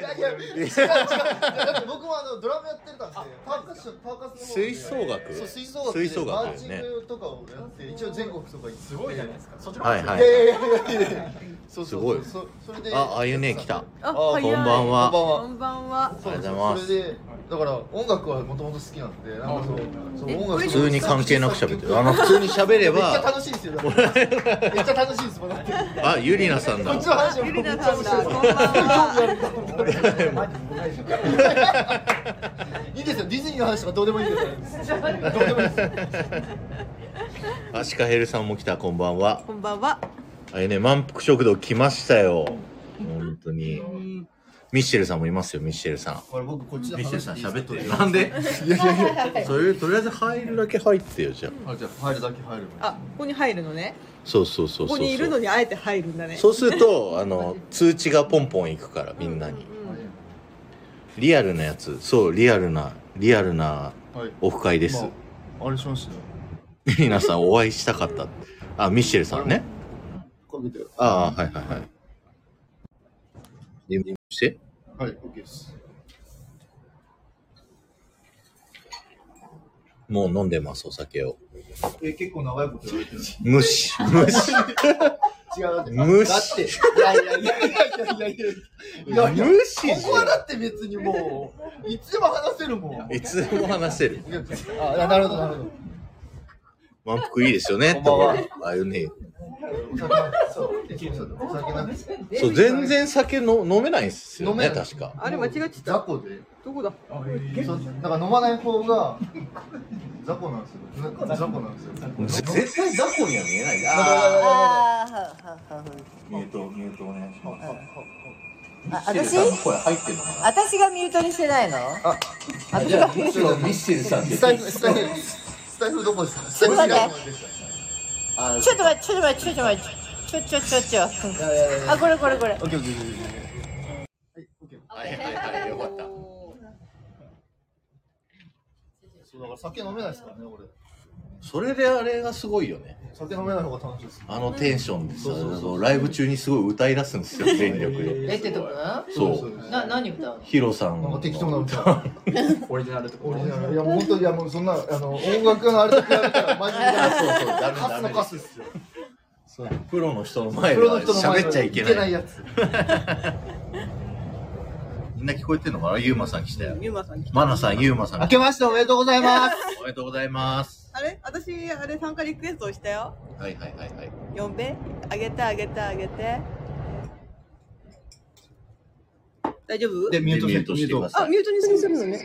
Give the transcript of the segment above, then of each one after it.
いやいや違う違う。だって僕もあのドラムやってたんでパーカッションパーカスの方で。吹奏楽？そう吹奏楽で。吹奏楽マーチだよねングとかをやって一応全国とか行って。すごいじゃないですかそっちのはいはい。いやいやいやいやいや。そうそうすごい。そそれで。ああゆね来た。ああこんばんは。こんばんは。ありがとうございます。それでだから音楽はもともと好きなんでなんかそう。そうえ音楽普通に関係なく喋ってる。あの普通に喋れめっちゃば楽しいですよ。めっちゃ楽しいですもんだ。ってあゆりなさんだ。こっちの話をゆりなめっちゃさんだこんばんは。いいですよディズニーの話とかどうでもいいですよ。どうでもいいですよあシカヘルさんも来た。こんばんは。こんばんはあれね満腹食堂来ましたよ。本当にミッシェルさんもいますよミッシェルさん。これ僕こっちのミッシェルさん話喋ってるなんで？いやいやいやそれとりあえず入るだけ入ってよじゃあ。あじゃあ入るだけ入るあここに入るのね。そうそうそうそうここにいるのにあえて入るんだね。そうするとあの通知がポンポンいくからみんなに。リアルなやつ。そうリアルなリアルなはい。オフ会です、まああれしましたよ。皆さんお会いしたかった。あミッシェルさんね。ああはいはいはい。でしてはい、OK です。もう飲んでます、お酒を。え、結構長いこと言われてる。無視、無視。違う、無視。だって、いやいやいやいやいやいやいや無視ここはだって別にもう、いつでも話せるもん。いつでも話せる。あ、なるほど、なるほど。満腹いいですよね、と。ああいうね。そう、全然酒の飲めないすよね、確か。あれ間違っちゃった。どこだ？だから飲まない方が、雑魚なんですよ。雑魚なんですよ。絶対雑魚には見えない。ミュート、ミュートお願いします。私私がミュートにしてないの？私がミュートにしてないの？フスタイフスタイフどこですかちょっと待って。あちょっと待ってちょっと待ってちょっと待って。ちょちょちょちょあこれこれこれ。オッケーオッケーオッケーはいオッケー。はいはいはい。よかったそうだから酒飲めないですからね俺それであれがすごいよね。酒飲めない方が楽しいですあのテンションでさそうそうそう。ライブ中にすごい歌い出すんですよ全力で。えってとこ？なそう。な何歌うの？ヒロさん。なんか適当な歌。オリジナルとか。オリジナル。いやもう本当にいやもうそんなあの音楽のあれだけやめたらマジで。そうそうダメカスのカスですよ。そう。プロの人の前ではプロの人の前喋っちゃいけない。やつ。みんな聞こえてんのかな？ユーマさん来たよゆうまさん来た。マナさんユーマさん明けましておめでとうございます。おめでとうございますあれ？私あれ参加リクエストしたよ。はいはいはいはい。呼んであげてあげてあげて。大丈夫？でミュートでミュートしてください。あミュートにするのね。こ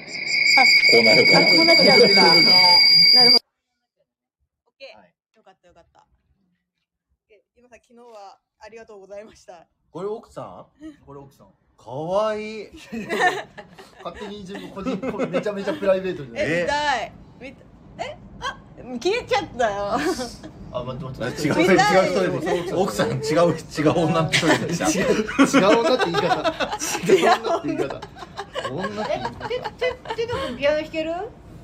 うなるから。こうなっちゃうんだ。なるほオッケーよかったよかった。えゆうまさん昨日はありがとうございました。これ奥さこれ奥さん。んかわいい。勝手に自分個人これめちゃめちゃプライベートでええ見たい。見たえ？あ消えちゃったよ。あ待って待って。違う違う人で奥さん違う違う女の人でした。違う違う女って言い方。違う女って言い方。女って言い方てててとこピアノ弾ける？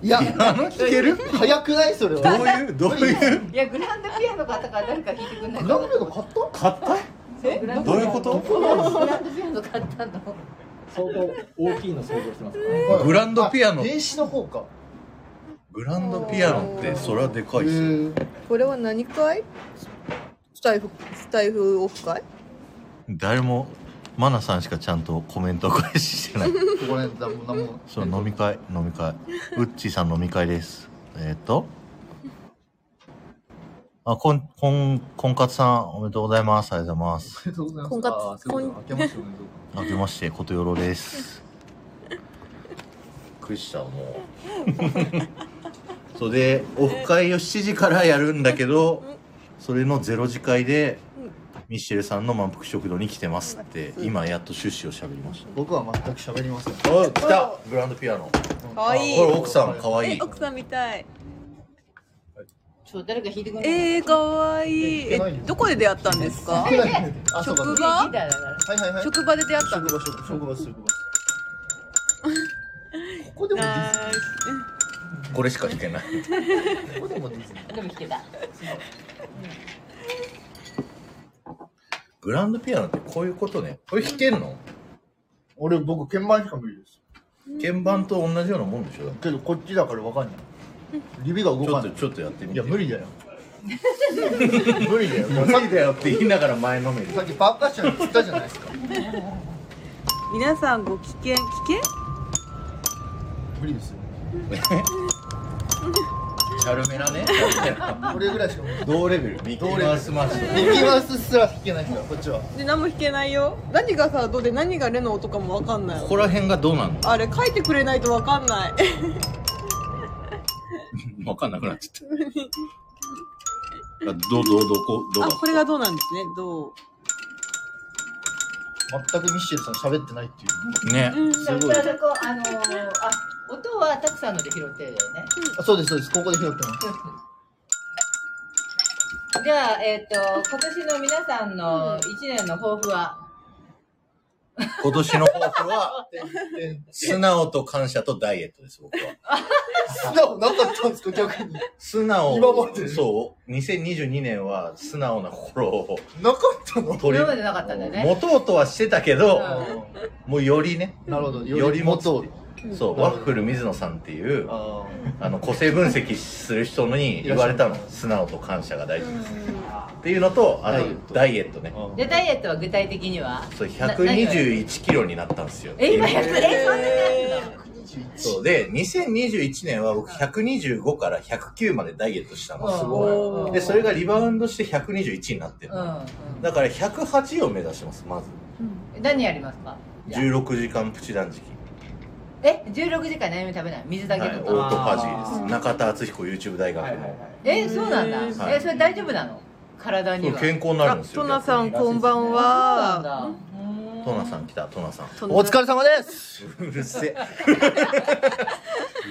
いや。あの聞ける？早くない？それどうはいうどういう？いやグランドピアノ買ったから誰か弾いてくんないグランドピアノ買った？買った？どういうこと？グランドピアノ買ったの。相当大きいの想像してますグランドピアノ。あ電子の方かグランドピアノってそれはでかいっすよー。これは何会スタイフスタイフオフ会？誰もマナさんしかちゃんとコメントを返ししてない。ここねだもなんも。そう飲み会飲み会。ウッチーさん飲み会です。えっ、と。あこんこん婚活さんおめでとうございます。ありがとうございます。ありがとうござい。ます婚活あそういうこと明けましておめでとう明けましてことよろです。びっくりしたも。うそれでオフ会を7時からやるんだけどそれの0時会でミッシェルさんの満腹食堂に来てますって今やっと趣旨を喋りまし僕は全く喋りません。たお来た！グランドピアノ。かわいい。これ奥さんかわいい。え奥さんみたい。そう誰か弾いてくんない？えー、かわいい。えどこで出会ったんですか？職ギ場？はいはいはい。職場で出会ったんです職場職職場職場。ここでもこれしか弾けないでもディズニーでも弾けたグランドピアノってこういうことねこれ弾けんの？俺、僕、鍵盤しか無理です。鍵盤と同じようなもんでしょ？だってけど、こっちだからわかんない。指が動かない。ちょっとちょっとやってみていや、無理だよ。無理だよ。無理だよって言いながら前のめりさっきパーカッション言ったじゃないですか。皆さんご危険危険無理ですよ。チャルメラね。これぐらいしか。同レベル。ミッキーマウスマッシュ。ミッキーマウスすら弾けない。から、こっちは。で何も弾けないよ。何がさどうで何がレの音かもわかんない。ここら辺がどうなの？あれ書いてくれないとわかんない。分かんなくなっちゃった。あどうどうどこどあこれがどうなんですね。どう？全くミッシェルさん喋ってないっていう。ねうんすごいだからこうあのー、あ音はたくさんので拾ってるよね。あ、そうです、そうです。ここで拾ってます。じゃあ、えっ、と、今年の皆さんの一年の抱負は、今年の抱負は？で素直と感謝とダイエットです僕は。素直？なかったんですか、逆に。素 直今まで？そう。2022年は素直な心。をなかったの取り今までなかったんだよね。持とうとはしてたけど、うもうよりね。なるほど。より持つと。そうワッフル水野さんっていうああの個性分析する人に言われたの。素直と感謝が大事です。っていうのとあとダイエット。ね。あ。で、ダイエットは具体的には？そうな何が121キロになったんですよ。え、今100、え、そんなにあるのそうで2021年は僕125から109までダイエットしたの。すごい。でそれがリバウンドして121になってるの、うんだから108を目指しますまず。うん。何やりますか？16時間プチ断食え、16時間何も食べない？水だけはい、オーとか。トファジーです。中田敦彦 YouTube 大学の、はいはいはい。え、そうなんだ。はいえ、それ大丈夫なの？体には。健康になるんですよトナさんこんばんは。だ。トナさん来たトナさん。お疲れ様です。うるせえ。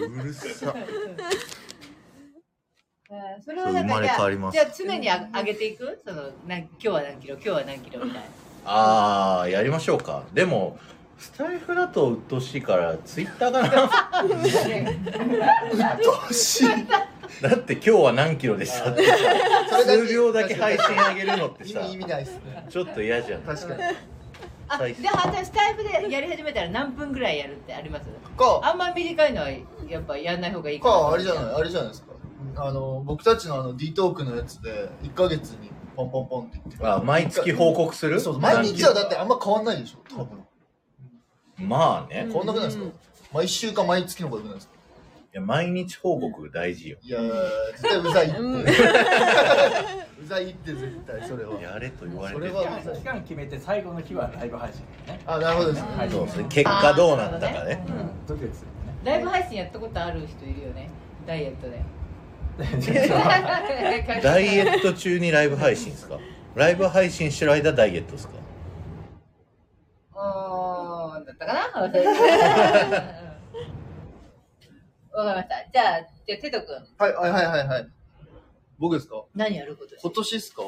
うるさ。うんそれはなんそう生まれかじゃあ変わります。じゃあ常にあ上げていく？そのなん今日は何キロ？今日は何キロ？みたいな。あーやりましょうか。でもスタイフだと鬱陶しいからツイッターかな。どうしだって今日は何キロでしたってさ。数秒だけ配信あげるのってさ。意味意味ないっすね。ちょっと嫌じゃん。確かに。あ最じゃあじゃあスタイフでやり始めたら何分ぐらいやるってあります？か、あんま短いのはやっぱやんない方がいいかか、あれじゃない、あれじゃないですか。あの、僕たちのあの、D トークのやつで、1ヶ月にポンポンポンって言って。あ毎月報告する？そうそう、毎日はだってあんま変わんないでしょ、多分。まあね変わんなくないですか？毎週か毎月の方がよくないですか？いや毎日報告大事よ。いやー、絶対うざいって。うん。うざいって絶対、それは。やれと言われてそれるは期間期間決めて最後の日はライブ配信ね。あ、なるほどですね。はい。そうですね。結果どうなったかね。うん。ドキドキすライブ配信やったことある人いるよね。ダイエットで。ダイエット中にライブ配信ですか？ライブ配信してる間ダイエットですか？おーだったかな？わかりました。じゃあじゃあテト君。はい、はい、はい、はいはい。僕ですか？何やること？今年ですか？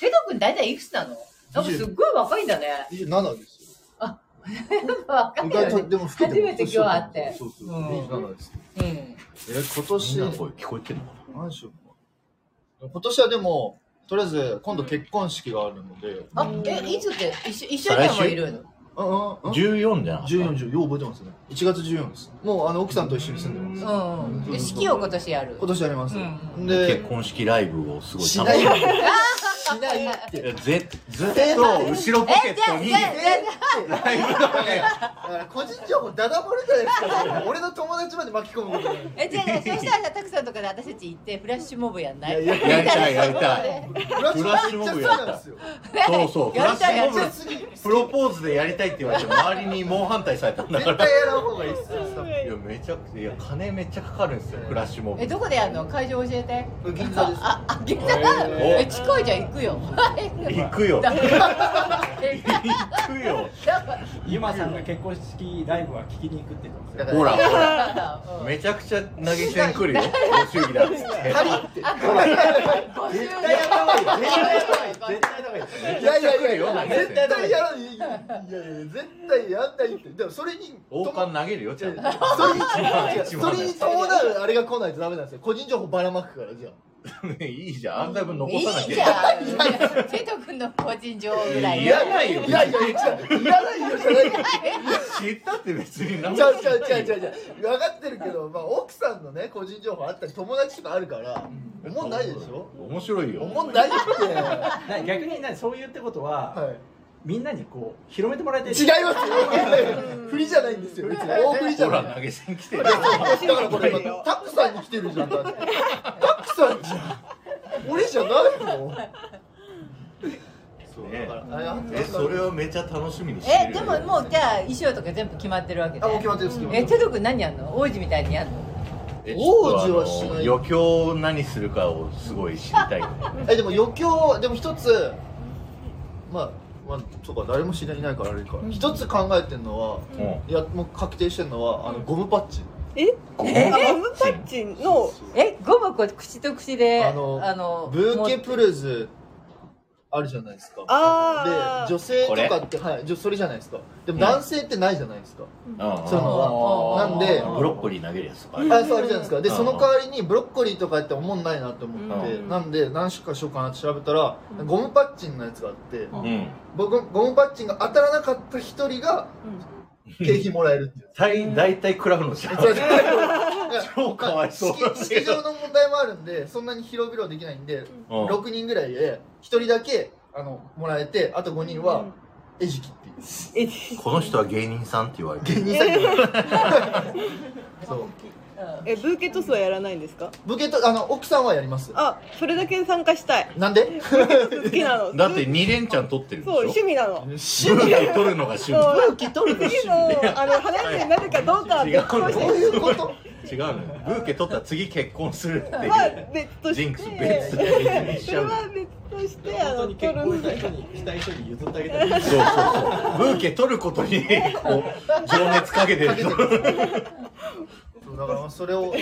テト君大体いくつなの？なんかすっごい若いんだね ?27 ですよ。若いよね。でも初めて今日会って。そうそう、うん。27です。うん。え、今み年、んなの声聞こえてるのか何しようか今年はでも、とりあえず、今度結婚式があるので、あえいつって一緒一緒にはいるの？うんうん。うんな14じゃん14、14、よう覚えてますね。1月14です。もう、あの、奥さんと一緒に住んでます。うんうん。で式を今年やる。今年やります。うんで結、婚式ライブをすごい楽しみにしないって。いやぜずっと後ろポケットに。えじゃあじゃライブとかね。個人情報ダダ漏れじゃないですか。俺の友達まで巻き込むことない。えじゃあねそしたらさたくさんとかで私たち行ってフラッシュモブやんない？いやりたいやりたい。フラッシュモブやった。そうそうフラッシュモブプロポーズでやりたい。って言われて周りに猛反対されたんだから。絶対やらん方がいいっすよ。いやめちゃくちゃいや金めっちゃかかるんですよフラッシュモブ。えどこでやるの？会場教えて。銀座です。ああ銀座？おえ近いじゃん行くよ。行くよ。だ行くよ。ゆまさんが結婚式ライブは聞きに行くって言ってますよほら。ほらら。めちゃくちゃ投げ銭来るよ。ご祝儀だっつって。ほら絶対やった方がいい 絶対やった方がいい絶対やった方がいいめいやるよ。絶対銭やらない。いやいや、絶対やんないって。でもそれに、王冠投げるよちゃんと。それに、それに伴うあれが来ないとダメなんですよ。個人情報ばらまくから、じゃあ。いいじゃん。アーカイブ残さなきいいじゃゃん。瀬戸君の個人情報ぐらい。いらないよ。いやいやいやいらないよじゃない知ったって別に何もちゃうちゃうちゃうちゃうちゃう分かってるけど、まあ、奥さんのね個人情報あったり友達とかあるから思んないでしょ？面白いよ。思んないって な逆になそう言うってことは、はいみんなにこう広めてもらいたい。違いますよ。振りじゃないんですよ。別に大振りじゃない。ほら、投げ銭来てる。だからこれ今タクさんに来てるじゃん。タクさんじゃん俺じゃないのそうねえ、それをめちゃ楽しみにしてる。え、でももうじゃあ衣装とか全部決まってるわけで。あもう決まってるんですえ、る。瀬戸君何やんの？王子みたいにやんの？え王子はしない。余興何するかをすごい知りたいよね。えでも余興でも一つまあまあとか誰も知らないからあれか。一つ考えてるのはうん。いやもう確定してるのはあのゴムパッチ。え？ゴムえパッチ？ンゴムパッチンのえ、ゴムこ口と口で、あのブーケプルズあるじゃないですか。で女性とかってはいじょそれじゃないですか。でも男性ってないじゃないですか、うん。そういうのは。なんでブロッコリー投げるやつとかあそうあるじゃないですか。でうん。その代わりにブロッコリーとかって思んないなと思って、うん。なんで何種かしようかなって調べたら、ゴムパッチンのやつがあって、うん。僕ゴムパッチンが当たらなかった一人が 景品もらえるっていう。大大体食らうのじゃん。そう 超かわいそう。式場の問題もあるんでそんなに広々できないんで、うん。6人ぐらいで1人だけあのもらえてあと5人は餌食っていう。えこの人は芸人さんって言われてる。芸人さんにそうえブーケトスはやらないんですか？ブケとあの奥さんはやります。あそれだけ参加したい。なんで？好きなの。だって2連チャン取ってるでしょ。そう趣味なの。趣ブーケ取るのが趣味。そう。味取るの次のあの話になるかどうかは別としてどういうこと？違うのよ。ブーケ取ったら次結婚するっていう。は別として。ジンクス別にしそ。れは別としてあ本当のに結婚取るした人にしたい人に譲ってあげたい。そうそうそう。ブーケ取ることに、こう、情熱かけてる。人。そうだからそれを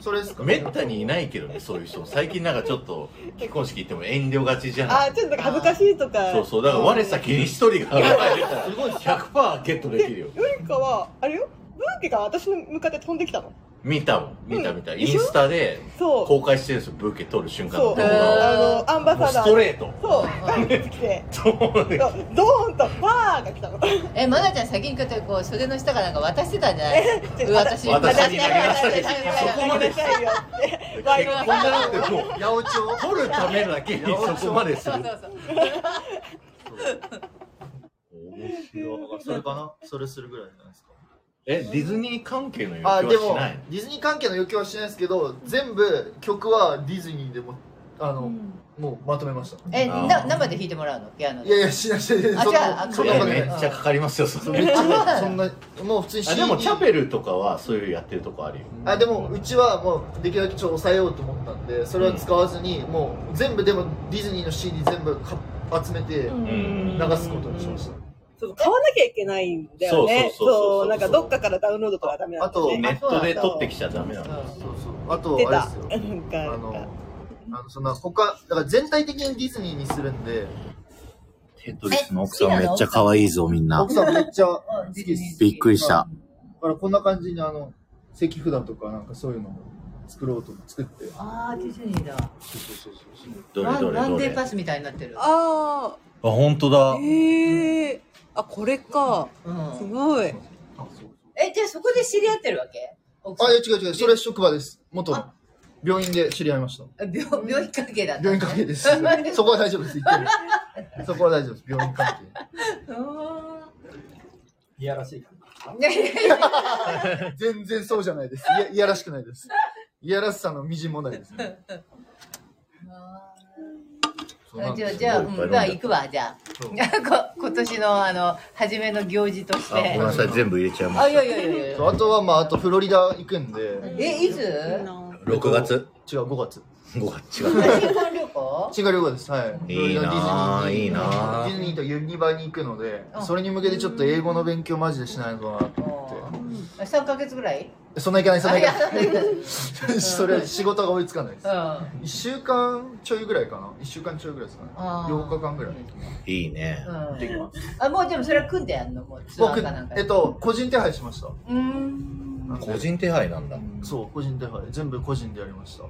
それですか？めったにいないけどね、そういう人。最近なんかちょっと、結婚式行っても遠慮がちじゃない？あちょっとなんか恥ずかしいとかそうそう。だから我先に一人が現れたら、100%ゲットできるよ。よりかはあれよ？ブーケが私の向かって飛んできたの？見たもん。見た見た。うん。インスタでそう。公開してるんですよ、ブーケ取る瞬間そう。の動画を。あのアンバもうスサダートレート。そう。バンってきて。そうそう。ドーンとパーが来たのえ、まなちゃん先にこうやってこう袖の下かなんか渡してたんじゃない？私。私に投げなさいそこまで投げなさいよってワイ結婚だってもう、八百長取るためだけにそこまでする。そうそうそう。面白い。それかな？それするぐらいじゃないですかえ、ディズニー関係のあ余でも興はしない？ディズニー関係の余興はしないですけど全部曲はディズニーでもあの、もうまとめました。え、あー。な生で弾いてもらうの？ピアノで。いやいやしないしない。あそんじゃああなそんなことない。めっちゃかかりますよ、それ。めっちゃそんなもう普通にあでもチャペルとかはそういうやってるとこあるよ。あでもうちはもうできるだけちょっと抑えようと思ったんでそれは使わずに、もう全部でもディズニーの CD 全部か集めてん。流すことにしました、そう買わなきゃいけないんだよねそうそうそうそうそうなんかどっかからダウンロードとかダメなんだよねネットで撮ってきちゃダメなの。そうそうあと出たあれですよ なんかあのあのそんな他だから全体的にディズニーにするんでテトリスの奥さんめっちゃ可愛いぞ、みんな奥。さんめっちゃびっくりした。だからこんな感じにあの石札とかなんかそういうのも作ろうと作ってそうああ、ディズニーだ。そうそうそうどれどれどれ。あ、デーパスみたいになってる？あ本当だあ。へえあこれか。すうん。ごい。あそうえ、じゃあそこで知り合ってるわけ？あいや違う違う。それ職場です。元の。病院で知り合いました。あ病病院関係だった病院関係です。そこは大丈夫です。言ってる。そこは大丈夫です。病院関係。いやらしいかうんいやいやいや。全然そうじゃないです。いやいやらしくないです。いやらしさのみじんもないです。ねじゃあ、じゃあ、うん、じゃあ行くわ、じゃあ。こ今年の、あの、初めの行事としごめんて。なさい、全部入れちゃいまあ、しいやいやいや。あとはまああとフロリダ行くんで。え、いつ？た。6月？違う5月。5月。違う。新婚旅行？違う旅行ですはい。いいないいなぁディズニーとユニバに行くのであそれに向けてちょっと英語の勉強マジでしないのかなと3ヶ月ぐらい？そんないかないそんないかない。そ れ仕事が追いつかないです。うん。1週間ちょいぐらいかな。1週間ちょいぐらいですかね。あー。8日間ぐらい。いいね。うん。できますあ、もうでもそれは組んでやんの？もう僕ーかなんか。えっと個人手配しました。うーん。個人手配なんだ。そう個人手配。全部個人でやりました。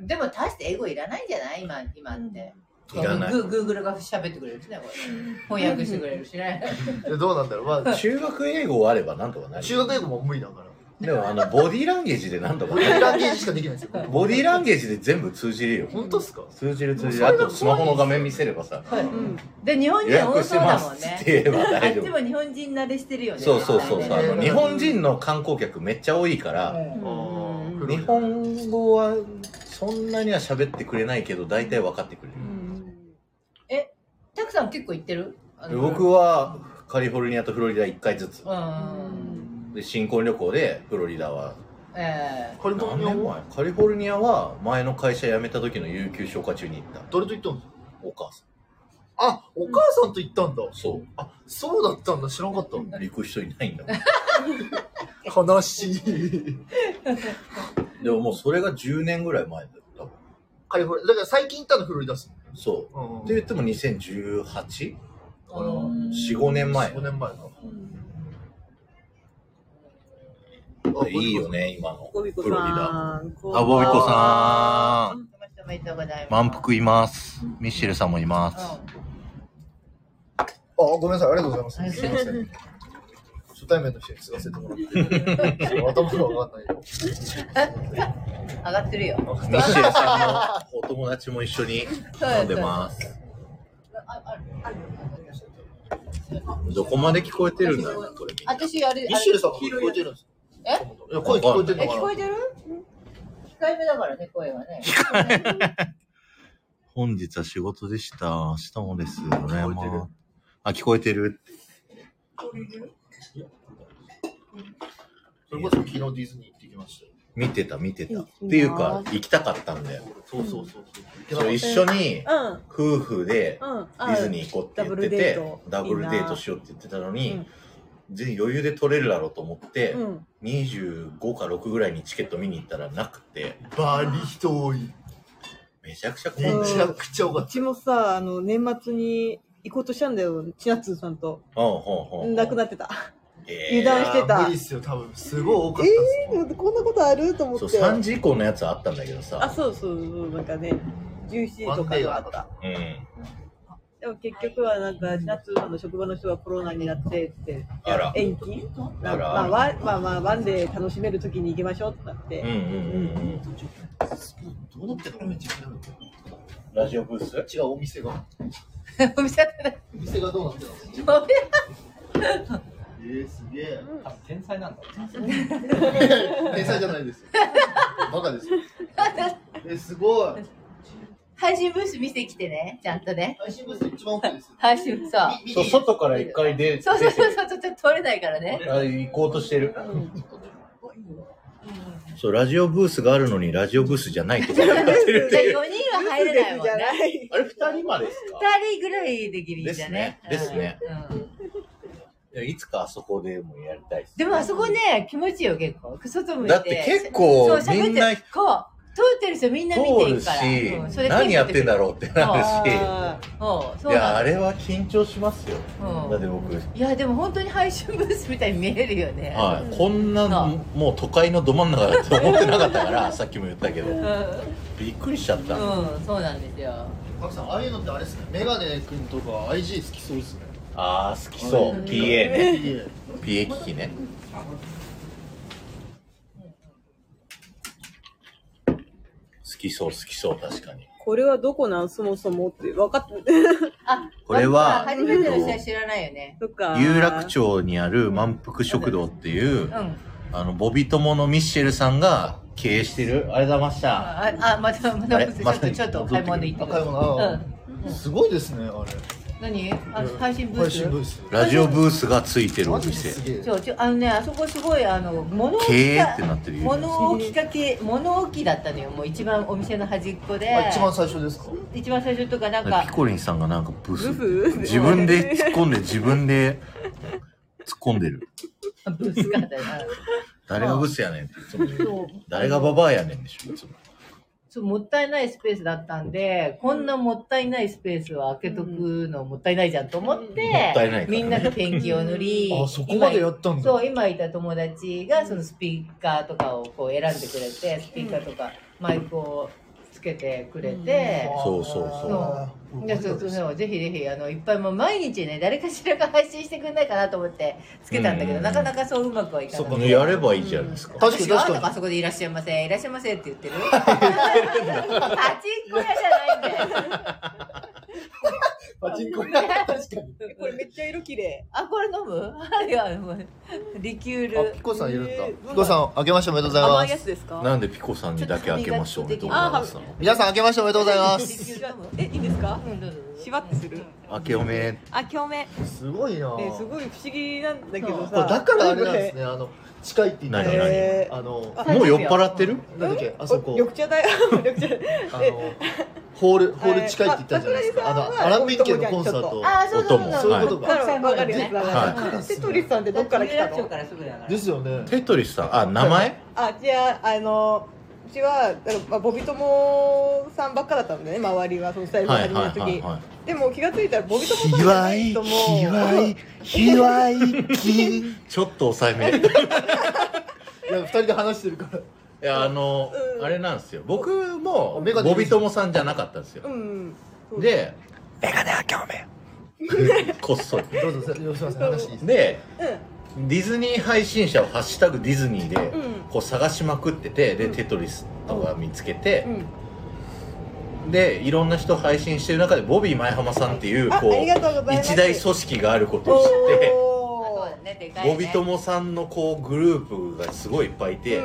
でも大して英語いらないんじゃない？今、今って。いらないグーグルが喋ってくれるしね、これ。翻訳してくれるしね。えどうなんだろう。まあ、中学英語あればなんとかなる。中学英語も無理だから。でもあの、ボディーランゲージでなんとかボデ。ィーランゲージしかできないんですよ。僕 ボディーランゲージで全部通じるよ。本当っすか？通じる通じる。あとスマホの画面見せればさ、うんで、日本予人多そうだもんね。すって言えばあ大丈夫。っちも日本人慣れしてるよね。そうそうそうそう。あの、ね日本人の観光客めっちゃ多いから、うん日本語はそんなには喋ってくれないけど、大体分かってくれる。たくさん結構行ってる？僕はカリフォルニアとフロリダ1回ずつ。うん。で、新婚旅行でフロリダはええカリフォルニアも何年前カリフォルニアは前の会社辞めた時の有給消化中に行った。誰と行ったんですか？お母さあ、お母さんと行ったんだ。ん。そあ、そうだったんだ。知らなかった。う。行く人いないんだもん。悲しい。でももうそれが10年ぐらい前だった。カリフォルニア。だから最近行ったのフロリダっすそう。もん。って言っても 2018? かなうん4、5年前5。年前か。いいよね、今の。ボビコフロリダ。さん。あ、ボビコさん。おめでとうございます。満腹います。ミッシェルさんもいます。あ、ごめんなさい。ありがとうございます。はいすいません。初対面の人に継がせてもらって。頭がわかんないよ。うん。上がってるよ。ミッシェルさんのお友達も一緒に飲んでます。どこまで聞こえてるんだろう、これ。私、あれ、ミッシェルさんも聞こえてるんですえいや声聞こえてるえ、のかな？聞こえてる？控えめだからね、声はね。本日は仕事でした。明日もです。羨ましあ、聞こえてる？それこそ昨日ディズニー行ってきましたよ。見てた、見てた。っていうか、行きたかったんだよ。そうそうそうそう。そう一緒にうん。夫婦でうん。ディズニー行こうって言ってて、ダブルデートしようって言ってたのに、全然余裕で取れるだろうと思って、うん。25か6ぐらいにチケット見に行ったらなくて、バリ人多い。めちゃくちゃ混めんでちゃくちゃ多かっうちもさ、あの、年末に行こうとしたんだよ。千夏さんと。ほうほうほうなくなってた。えー油断してたいや無理っすよ、多分。すごい多かったっすえー、こんなことある？と思っそう、て。3時以降のやつはあったんだけどあ、さ。そうそうそう、なんかね、17時とかがあった。うん。でも結局はなんか、千夏の職場の人がコロナになってって、あら。延期？まあ、まあ、ワンまあまあ、ワンで楽しめる時に行きましょうってなって。うんうんうんうん。どうなってるの？めっちゃ気になるラジオブース？違う、お店が。お店だったお店がどうなってるの？らえー、すげえ。多分天才なんだろうな。天才じゃないですよ。バカですよ。えー、すごい。配信ブース見てきてね、ちゃんとね。配信ブース一番大きいですよ。配信、そう。そう、外から一回で、そうそうそう出てそう、ちょっと取れないからね。あ行こうとしてる。そう、ラジオブースがあるのに、ラジオブースじゃないところになってるって4いう。人は入れないもんじゃね。ない。あれ、二人までですか？2人ぐらいできるんじゃね。ですねうんやいつかあそこでもやりたいです。でもあそこね、気持ちいいよ、結構。外向いて。だって結構そう喋ってみんなこう、通ってる人みんな見て通るから。しうんそれ、何やってんだろうってなるし。いうや、あれは緊張しますよ。うんだって僕、いや、でも本当に配信ブースみたいに見えるよね。はい、こんなそうもう都会のど真ん中だと思ってなかったから、さっきも言ったけど、うん。びっくりしちゃった。うん、そうなんですよ。マキさん、ああいうのってあれですね。メガネ君とか IG 好きそうですね。ああ、好きそう。うん PA ね。PA 機器ね。好きそう、好きそう、確かに。これはどこなん？そもそもって分かってあ、これは初めての人は知らないよね。とか。有楽町にある満腹食堂っていうう、ん。あの、ボビ友のミッシェルさんが経営してる。ありがとうございました。あ、あ、また、また、ちょっと、ちょっと買い物で行って。すごいですね、あれ。何？あ配信ブー配ス信ブース。ラジオブースがついてるお店。す。げえ。そうちょあのねあそこすごいあの物置経営がってなってるよ。物置かけ物置だったのよ。もう一番お店の端っこで。あ一番最初ですか？一番最初とかなんピかコリンさんがなんかブスブス自分で突っ込んで自分で突っ込んでる。ブースがあったよ誰がブスやねんって。誰がババアやねんでしょ、いつも。そうもったいないスペースだったんで、こんなもったいないスペースを開けとくのもったいないじゃんと思って、ね。みんなでペンキを塗りあそこまでやったんだ。そう、今いた友達がそのスピーカーとかをこう選んでくれて、スピーカーとかマイクをつけてくれて、そうそうそう。そう。そうぜひぜひあのいっぱいもう毎日ね誰かしらが配信してくれないかなと思ってつけたんだけど、うん。なかなかそううまくはいかなそこくてにやればいいじゃないですか。確かに確かにあそこでいらっしゃいませいらっしゃいませって言ってるパチンコ屋じゃないんだよパチンコ屋。確かに。これめっちゃ色綺麗。あこれ飲む？いやもうリキュール。あピコさんいるんだ。えーピコさん明けましておめでとうござい甘いやますつですか？なんでピコさんにだけ開けましょうおめでとうございます？の。皆さん明けましておめでとうございまリすキュール飲むえ、いいですか？うんどうぞしわってする。明けおめ。あ、共鳴。すごいな。ね、すごい不思議なんだけどさ。だからあれなんですねあの近いって言ってた何々えあのあもう酔っ払ってる？なんだっけ？あそこ。緑茶だよ。緑茶。あのホールホール近いって言ったじゃないですか。あのアラン・メンケンのコンサート。あそうそうそう音も。そういうことかわかるやつだはな。テトリスさんってどっから来たの？からすぐだからですよね。テトリスさん、あ、名前？あ、じゃあ、あの、うちは、だからまあ、ボビ友さんばっかだったんだね、周りは、そのスタイルはいはい始めた時。はいはでも気がついたら、ボビ友さんじゃない人も。ひわいきいい。ちょっと抑えめ。いや二人で話してるからや、あのう、んあれなんですよ。僕も、ボビトモさんじゃなかったんですよう。ん。で、メガネは今日め。こっそり。どうぞすみません話いいですで、うん。ディズニー配信者をハッシュタグディズニーで、うん。こう探しまくってて、で、うん。テトリスとか見つけてう、ん。で、いろんな人配信してる中で、ボビー前浜さんっていう、こう一大組織があることを知って、ボビトモさんのこうグループがすごいいっぱいいて、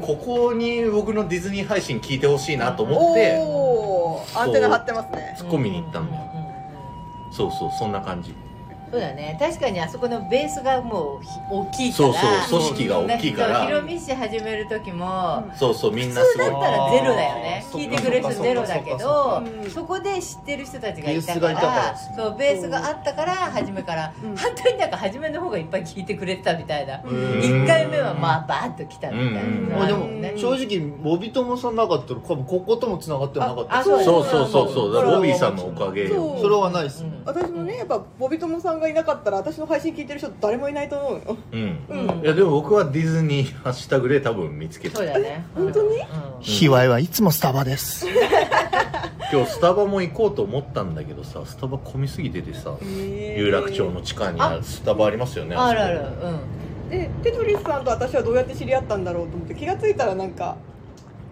ここに僕のディズニー配信聞いてほしいなと思ってアンテナ張ってますね。突っ込みに行ったんだよ。そうそうそんな感じそうだね。確かにあそこのベースがもうひ大きいから。そうそう。組織が大きいから。ヒロミ氏始める時も、そうそうみんな普すごい。通だったらゼロだよね。聞いてくれる人ゼロだけどそこで知ってる人たちがいたかベースがいたから。らそうベースがあったから初めから、うん。本当になんか初めの方がいっぱい聞いてくれてたみたいな、うん。1回目はまあバーッと来たみたいな、でもうん。正直ボビトモさんなかったら多分こことも繋がってはなかった。あですそうそうそう。そうそうだからボビーさんのおかげそよう。それはないです。うん。私もねやっぱボビトモさんがいなかったら私の配信聞いてる人誰もいないと思うよ。うん。うん。いやでも僕はディズニーハッシュタグで多分見つけた。そうだね。本当に？うん。卑猥はいつもスタバです。今日スタバも行こうと思ったんだけどさスタバ混みすぎててさ有楽町の地下にあるスタバありますよねあるある。うん。でテトリスさんと私はどうやって知り合ったんだろうと思って気がついたらなんか、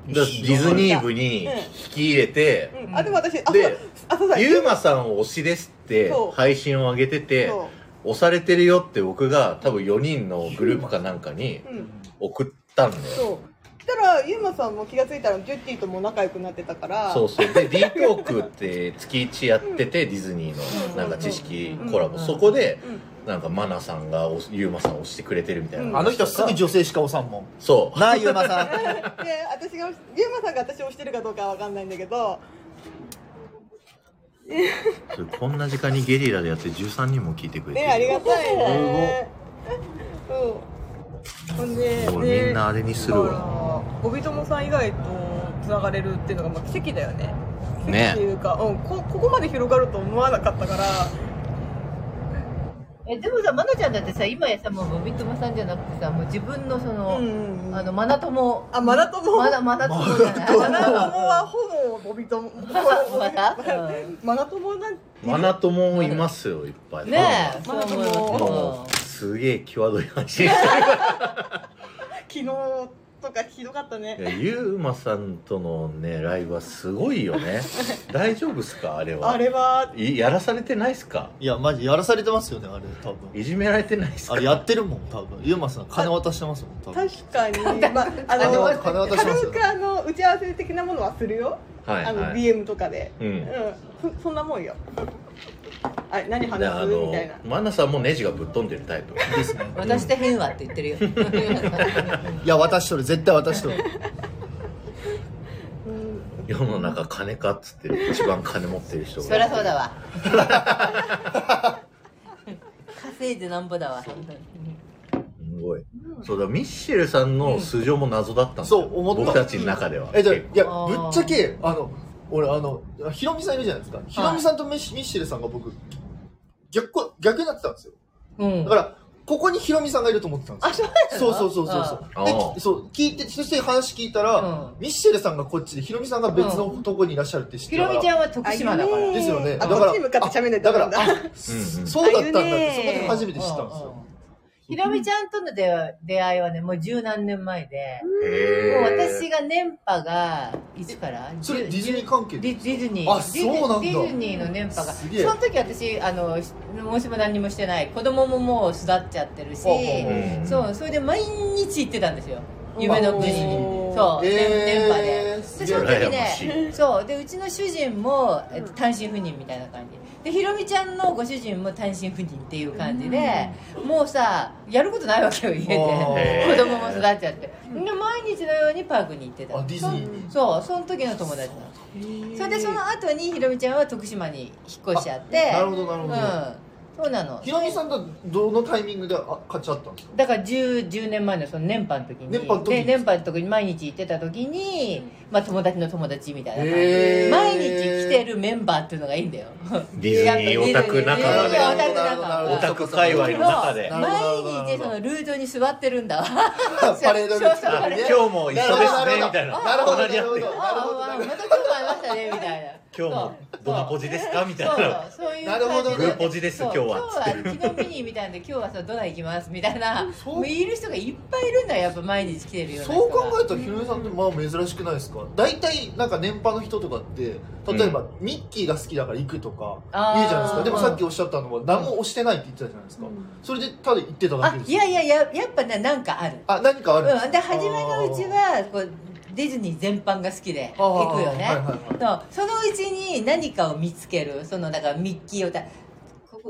だからディズニー部に引き入れて、うん、あでも私あそうであそうだゆうまさんを推しですってそう。配信を上げててそう。押されてるよって僕が多分4人のグループかなんかにうん。送ったんだよ。そう。したらユーマさんも気がついたらジュッティとも仲良くなってたから。そうそう。で D トークって月1やっててディズニーのなんか知識コラボ。うんそこでうん。なんかマナさんがおゆうまさんを押してくれてるみたいな。うん。あの人はすぐ女性しか押さんもん。そう。なあゆうまさん。で私がユーマさんが私を推してるかどうかは分かんないんだけどそれこんな時間にゲリラでやって13人も聞いてくれてねありがたいね。そうほんでもうねみんなあれにするだわからボビトモさん以外とつながれるっていうのがまあ奇跡だよね。奇ね跡っていうか、うん、こここまで広がると思わなかったからえでもさまなちゃんだってさ今やさもうボビトモさんじゃなくてさもう自分のその、うんうんうん。あのマナ友あマナ友まだマナ友じゃないマはほぼボビトモまだ？うん。マナ友なんマナ友もいますよいっぱい。ねえ。マナ友もうすげえ際どい話。昨日とかひどかったね。いやゆうまさんとのねライブはすごいよね。大丈夫っすか？あれは。あれは。いやらされてないっすか？いやマジやらされてますよねあれ多分。いじめられてないっすか？あれやってるもん多分。ゆうまさん金渡してますもん多分。確かに、まあ、あ金の渡金渡してますよ。軽くあの打ち合わせ的なものはするよ、あのはい。はい DM とかで、うん。うん、そそんなもんよあ何で話あのすみたいな。マナさんもネジがぶっ飛んでるタイプ。ですね渡してへんわって言ってるよ。いや渡しとる。絶対渡しとる。うん。世の中金かっつってる。一番金持ってる人そがりゃそうだわ。稼いでなんぼだわすごい。そうだミッシェルさんの素性も謎だったんですよ、そう思った。僕たちの中では。えじゃあいやぶっちゃけあの俺あのヒロミさんいるじゃないですか。ヒロミさんとミッシミッシェルさんが僕逆こ逆になってたんですよ。うん。だからここにヒロミさんがいると思ってたんですよ。あそうそうそうそうそうでそう聞いてそして話聞いたら、うん。ミッシェルさんがこっちでヒロミさんが別のとこにいらっしゃるって知ってひたから。ろみちゃんは徳島だから。ですよね。あ、だからだ。からそうだったんだってそこで初めて知ったんですよひろみちゃんとの出会いはね、もう十何年前で、へもうー私が年波が、いつから？それディズニーー関係ディズニー。あそうなんだディズニーの年波が。その時私、あの、申しも何にもしてない。子供ももう育っちゃってるし、そう、それで毎日行ってたんですよ。夢の国に。そう、年年波で。えー、ですその時ね、そうでうちの主人も、えっと、単身赴任みたいな感じでひろみちゃんのご主人も単身赴任っていう感じで、もうさやることないわけよ家で。子供も育っちゃって、で毎日のようにパークに行ってた。あディズニー。にそうその時の友達なの。それでその後にひろみちゃんは徳島に引っ越しちゃって。なるほどなるほど、うん。そうなの。ヒロミさんとどのタイミングであ勝ち合ったんですかだから 10, 10年前のその年波の時に。年波の時に。毎日行ってた時に、まあ、友達の友達みたいな感じ。へでー。毎日来てるメンバーっていうのがいいんだよ。ディズニーオタク仲間で。オタク仲間。オタク界隈の中で。毎日そのルートに座ってるんだわ。パレードにそうそうあ来たりね今日も一緒ですねみたいな。なるほど隣り合ってなるほど。ああまた今日もありましたねみたいな。今日もどのポジですかみたいな。そう。そういうなるほどグーポジです今日は。今日は昨日ミニーみたいなんで今日はさドナ行きますみたいな。いる人がいっぱいいるんだよやっぱ毎日来てるようなそう考えたらヒロミさんってまあ珍しくないですか？大体なんか年配の人とかって例えば、ミッキーが好きだから行くとか言うじゃないですか。でもさっきおっしゃったのは何も押してないって言ってたじゃないですか、それでただ言ってただけですあいやいやいややっぱねなんかある。あ何かあるんでうん、で初めのうちはこうディズニー全般が好きで行くよね、はいはいはいそう。そのうちに何かを見つける。そのだからミッキーを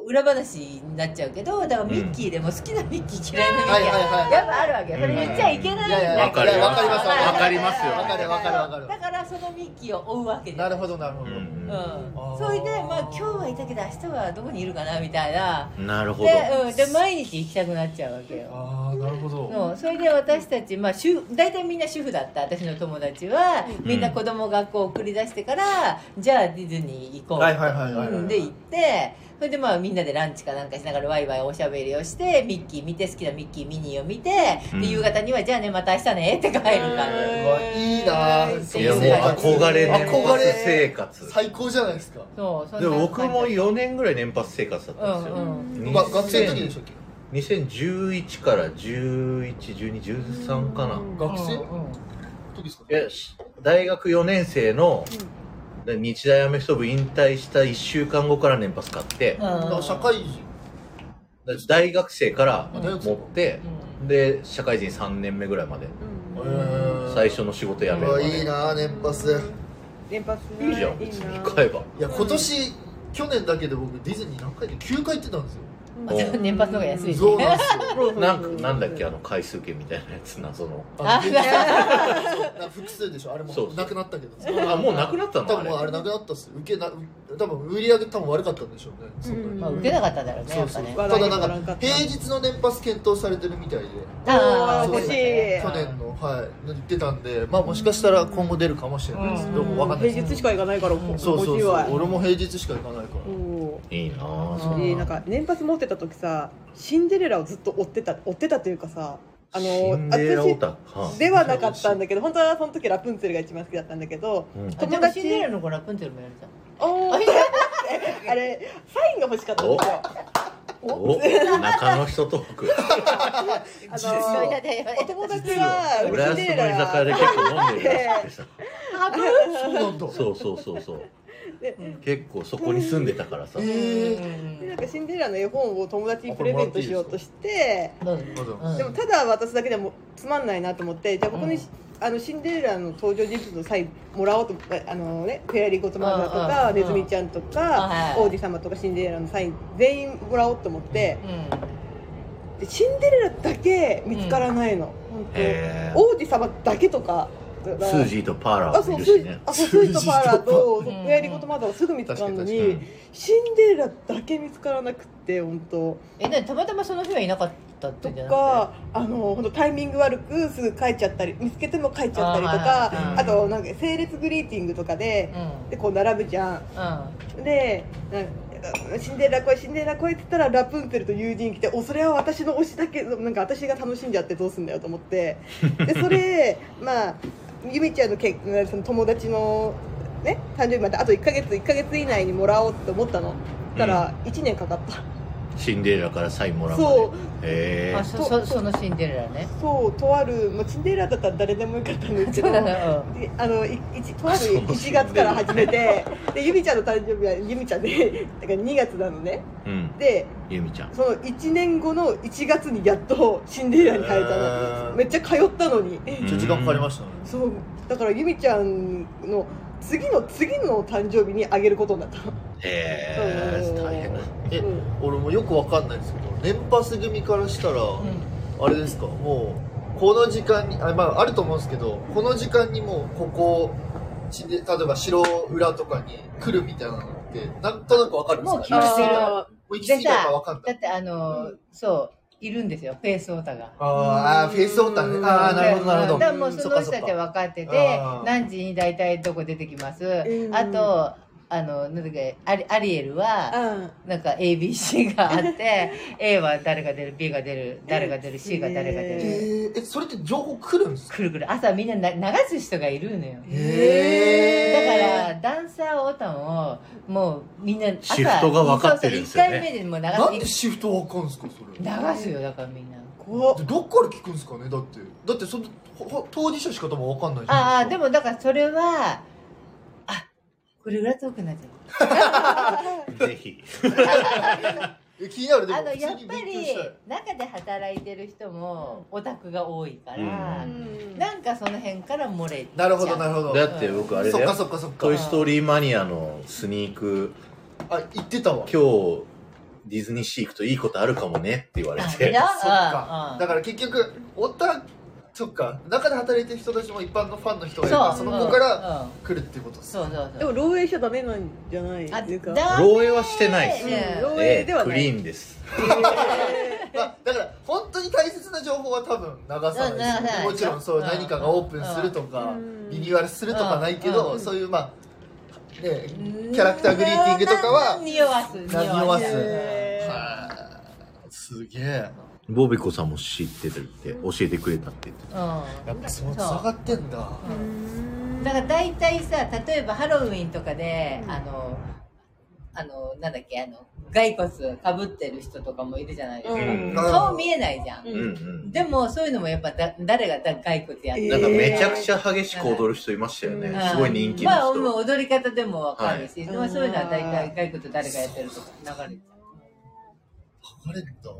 裏話になっちゃうけどだからミッキーでも好きなミッキー嫌いなミッキー、はいはいはいやっぱあるわけよ。それ言っちゃいけない。んだけど、いやいやわかりますわかります。よわかるわかるわかる。だからそのミッキーを追うわけです。なるほどなるほど、うんそれでまあ今日はいたけど明日はどこにいるかなみたいな。なるほど。で,、うん、で毎日行きたくなっちゃうわけよ。ああなるほど。そう。それで私たち、まあ、主大体みんな主婦だった。私の友達は、みんな子供学校送り出してからじゃあディズニー行こう。はいはいはいはいで行ってそれでまあみんなでランチかなんかしながらワイワイおしゃべりをしてミッキー見て好きなミッキーミニーを見て、うん。で夕方にはじゃあねまた明日ねって帰る感じ、うわいいなー。いやもう憧れ年憧れ生活。最高じゃないですか、そうそんなでも僕も感じ4年ぐらい年パス生活だったんですよ、うんうん。まあ、学生の時でしたっけ？2011から111213かな、学生、うんうん。時ですか？いやし大学4年生の、で日大アメフト部引退した1週間後から年パス買って、うんだから社会人。で大学生からあ大学生持って、で社会人3年目ぐらいまで。最初の仕事辞めるまで。いいな年パス連発いいじゃん別に。買えば。いや今年去年だけで僕ディズニー何回で9回行ってたんですよ。まあ年パスの方が安いし。そうなんですよ。なんかなんだっけあの回数券みたいなやつ謎の。ああそう。なんか複数でしょ？あれもそうそう。なくなったけど。あもうなくなったの？多分あれ。なくなったっす。受けな多分売り上げ多分悪かったんでしょうねそんなにまあ受けなかっただろうねそうそう。やっぱねただなんか平日の年パス検討されてるみたいで。ああそう欲しい去年のはい言ってたんで。まあもしかしたら今後出るかもしれないです。どうもわかんない平日しか行かないからもうそうそう50はそう俺も平日しか行かないから。おいいなあ。うんでなんか年パス持ってた時さシンデレラをずっと追ってた追ってたというかさあのシンデレラオタクはではなかったんだけど本当はその時ラプンツェルが一番好きだったんだけどうん。あでもシンデレラの子ラプンツェルもやるじゃん。おーあれサインが欲しかったんですよお。中の人トーク。あのお友達は浦安の居酒屋で結構飲んでるら。しくてさそうそうそうそう結構そこに住んでたからさ。えー。でなんかシンデレラの絵本を友達にプレゼントしようとしてでもただ渡すだけでもつまんないなと思ってじゃあここに、うん。あのシンデレラの登場人物のサインもらおうとあのねフェアリーゴッドマザーとうんうん。かネズミちゃんとあかはい王子様とかシンデレラのサイン全員もらおうと思って。うん。でシンデレラだけ見つからないの、本当へー。王子様だけとから。スージーとパーラあーそうスージもいるしねあそうスージとパーラーとパーラー。エアリコとマダはすぐ見つかるのににシンデレラだけ見つからなくって本当。えなにたまたまその日はいなかったってとんじゃなくてかあの本当タイミング悪くすぐ帰っちゃったり見つけても帰っちゃったりとあーはいかはいあとなんか整列グリーティングとかででこう並ぶじゃん。うん。でなんかシンデレラ来いシンデレラ来いって言ったらラプンツェルと友人来ておそれは私の推しだけどなんか私が楽しんじゃってどうすんだよと思って。でそれ まあゆみちゃんのけその友達のね誕生日まであと1か月1か月以内にもらおうって思ったの。たら1年かかった、シンデレラからサインもらうまで。そう。へえ。あそそそのシンデレラね。そうとある、まあ、シンデレラだったら誰でもよかったんですけどそ うだねであのい一とあるそう1月から始めてでゆみちゃんの誕生日はゆみちゃんでだから2月なのね。うん。でゆみちゃん。その1年後の1月にやっとシンデレラに入れたへのー。めっちゃ通ったのに。ん。ちょっと時間かかりましたね。そう。だからゆみちゃんの次の次の誕生日にあげることになったえうん大変。だえうん。俺もよくわかんないんですけど年パス組からしたら、あれですか？もうこの時間にあ,、まあ、あると思うんですけどこの時間にもうここしで例えば城裏とかに来るみたいなのってなんとなくわかるんですか？もう決まってるあもう行き過ぎたかわかんない。だってあのそういるんですよペースオータが。あーあーフェイスオーターねああなるほどなるほど。だからもうその人たちは分かってて何時に大体どこ出てきます？ん。あとあのなんだっけアリアリエルはうん。なんか ABC があって A は誰が出る B が出る誰が出る C が誰が出る。えー、え。それって情報来るんですか？くるくる。朝みんなな流す人がいるのよ。へだからダンサーオタンをもうみんな朝シフトが分かってるんですよね。そうそう1回目でもう流なんですシフトわかるんですかそれ？流すよだからみんな。怖っ。でどっから聞くんですかね？だってだってそのほほ当事者しか多分わかんないじゃああないででもだからそれはあこれ裏トークになっちゃう。ぜひ。気になる。でもあのやっぱり中で働いてる人もオタクが多いから、うん。なんかその辺から漏れちゃう。なるほどなるほど。だって僕あれそっかだよそっかそっか。トイ・ストーリーマニアのスニークあ言ってたわ。今日ディズニーシー行くといいことあるかもねって言われて。あいやそっか。うんだから結局オタそっか。中で働いてる人たちも一般のファンの人がいる。からその子から来るっていうことです。そうそうでそう。も漏洩しちゃダメなんじゃない？あですかだ漏洩はしてないです。ねうん。漏え洩ではない。クリーンです。まあ、だから本当に大切な情報は多分流さないですようん流さないもちろんそううん。何かがオープンするとかうん。リニューアルするとかないけどうん。そういうまあねキャラクターグリーティングとかはうん。匂わす匂わす。へーはい。すげえボビコさんも知ってるって教えてくれたって言ってうん。やっぱそのつながってんだ。だから大体さ例えばハロウィンとかで、あのあのなんだっけあの骸骨かぶってる人とかもいるじゃないですか、うん。顔見えないじゃん、うん。うんでもそういうのもやっぱだ誰がだ骸骨やって。るなんかめちゃくちゃ激しく踊る人いましたよね、うん。すごい人気のまあ、人、もう踊り方でもわかるし、はいまあ、そういうのは大体骸骨誰がやってるとか流れて流れんだそ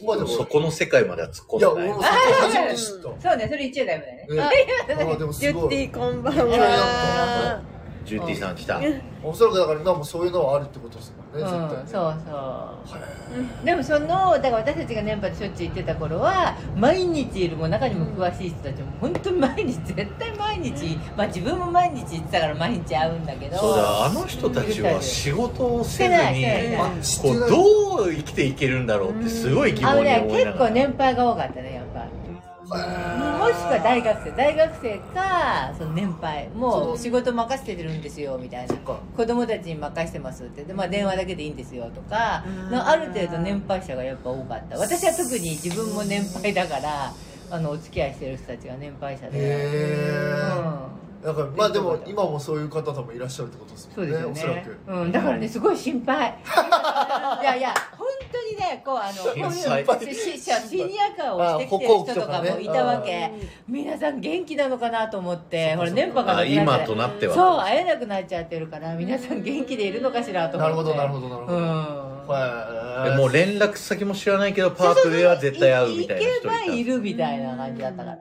こまでそこの世界までは突っ込いやんでない。俺もそれ初めて知った。そうねそれ言っちゃダメだね、えあでもジすごい。ュッティこんばんいやいは。ジューティーさん来た。おそらくだから今もそういうのはあるってことですもんねうん、絶対ね。そうそう。はいでもそのだから私たちが年波でしょっちゅう行ってた頃は毎日いるもう中にも詳しい人たちも本当に毎日絶対毎日まあ自分も毎日行ってたから毎日会うんだけどそうだあの人たちは仕事をせずにこうどう生きていけるんだろうってすごい疑あの問にね結構思いながら。年配が多かったねやっぱもしくは大学生大学生かその年配もう仕事任せてるんですよみたいな。か子供たちに任せてますって。で、まあ、電話だけでいいんですよとかのある程度年配者がやっぱ多かった。私は特に自分も年配だからあのお付き合いしてる人たちが年配者で、へえうん。だからまあでも今もそういう方多分いらっしゃるってことですもねそうんですよおそらく。うん、だからねすごい心配。いやいや本こうあの こういう心配ししシニアカーをしてきてる人とかもいたわけ、あ皆さん元気なのかなと思ってほら電波がなあくなっ今て。となってはそう会えなくなっちゃってるから皆さん元気でいるのかしらと思って。なるほどなるほどなるほど。うん。もう連絡先も知らないけどパークでは絶対会うみたいな人行けばいいるみたいな感じだったから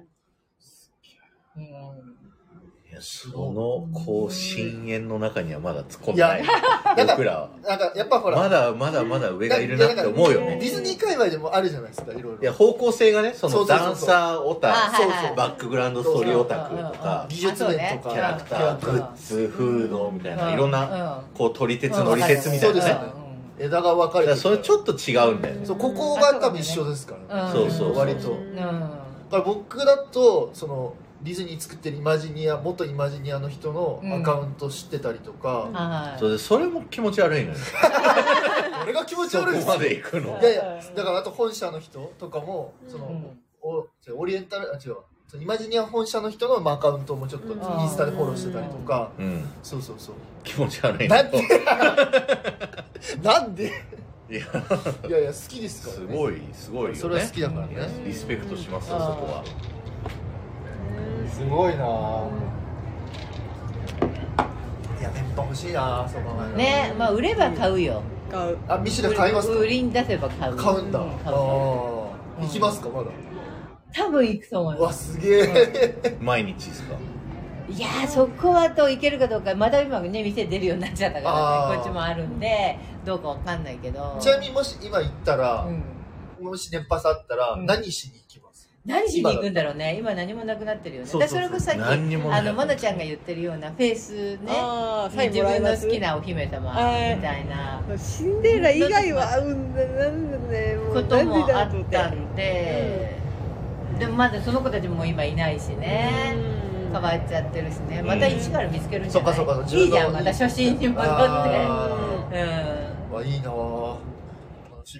やそのこう深淵の中にはまだ突っ込んいやでない。なんか僕らは。なんかやっぱほらまだまだまだ上がいるなって思うよね。ディズニー界隈でもあるじゃないですかいろいろ。いや方向性がねそのダンサーオタあはいはい。そうバックグラウンドストーリーオタクとか技術面とかキャラクターグッズフードみたいなうん。いろんなこう撮り鉄乗り鉄みたいなね。そうですよね。枝が分かれてそれちょっと違うんだよね。そうここが多分一緒ですからね。うんそうそう。割と。うん。だから僕だとそのディズニー作ってるイマジニア元イマジニアの人のアカウント知ってたりとか、はい。それでそれも気持ち悪いのよ。俺が気持ちそこ悪いですよ。まで行くの。いやいやだからあと本社の人とかもその、うんお違うオリエンタルあ違うそのイマジニア本社の人のまあアカウントもちょっとうん。インスタでフォローしてたりとか、うん。そうそうそう。気持ち悪いの。なんで？なんで？いや。いやいや好きですからね。すごいすごいよね。それは好きだからね。いやリスペクトしますよそこはすごいな。いや電波欲しいなそう考えたら。ねまあ売れば買うよ。買う。あミシュラ買いますか？売りに出せば買う。買うんだ、買う。ああ行きますかまだ？多分行くと思いうわますすげえ、毎日ですか？いやーそこはといけるかどうかまだ今ね店出るようになっちゃったからねこっちもあるんでどうかわかんないけど。ちなみにもし今行ったら、うん。もし熱波さあったら、うん。何しに行きます？何しに行くんだろうね。今何もなくなってるよね。そうそうそう。だからそれこそさっきあのまなちゃんが言ってるようなフェイスね自分の好きなお姫様みはいたい。なシンデレラ以外は合うんだなんだね。もうこともあっと思ってたんで、でもまだその子たちも今いないしね。変わっちゃってるしね。また一から見つけるんじゃない、そっかそっかいいじゃん。また初心に戻って。あうん。わいいな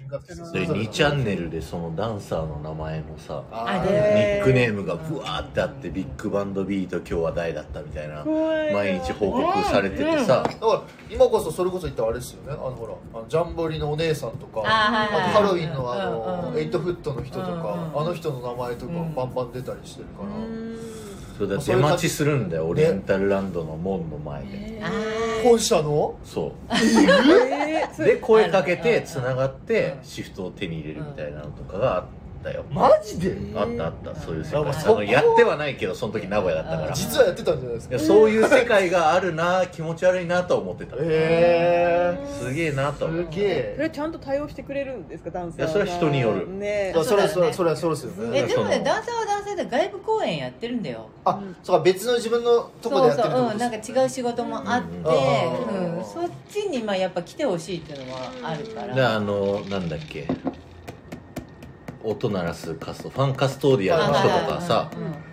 ぁ楽しみ方ですで2チャンネルでそのダンサーの名前のさあニックネームがブワーってあって Big Band Beat 今日は誰だったみたいな毎日報告されててさ。だから今こそそれこそ言ったらあれですよね。あのほらあのジャンボリのお姉さんとかあはいはい。あとハロウィンのあうんうん。のエイトフットの人とかうんうん。あの人の名前とかうんバンバン出たりしてるからそれで出待ちするんだよオリエンタルランドの門の前で。あ本社の？そえーう。で声かけてうんつながってうん。シフトを手に入れるみたいなのとかがあったよ。マジで？あったあった。そういう世界。のやってはないけどその時名古屋だったから。い実はやってたんじゃないですか？やそういう世界があるな気持ち悪いなとは思ってた。へすげえなとは思ってすげえ。それちゃんと対応してくれるんですかダンサーいやそれは人による。ねあそれはそれはそそれはそうですよね。えでもねその。ダンサーはダンサーで外部公演やってるんだよ。あそうか別の自分のとこでやってるうなんか違う仕事もあって、そっちにまあやっぱ来てほしいっていうのもあるから、であのなん。だっけ音鳴らすカストファンカストーディアンの人とかさ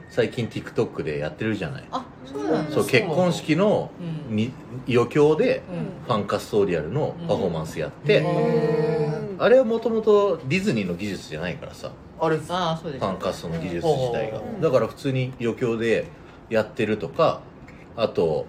最近 TikTok でやってるじゃない？あそうなんだ。そう結婚式のう。んに余興でうん。ファンカストーディアルのパフォーマンスやって、へあれはもともとディズニーの技術じゃないからさ。あれああそうですファンカストの技術自体が。うん。だから普通に余興でやってるとかあと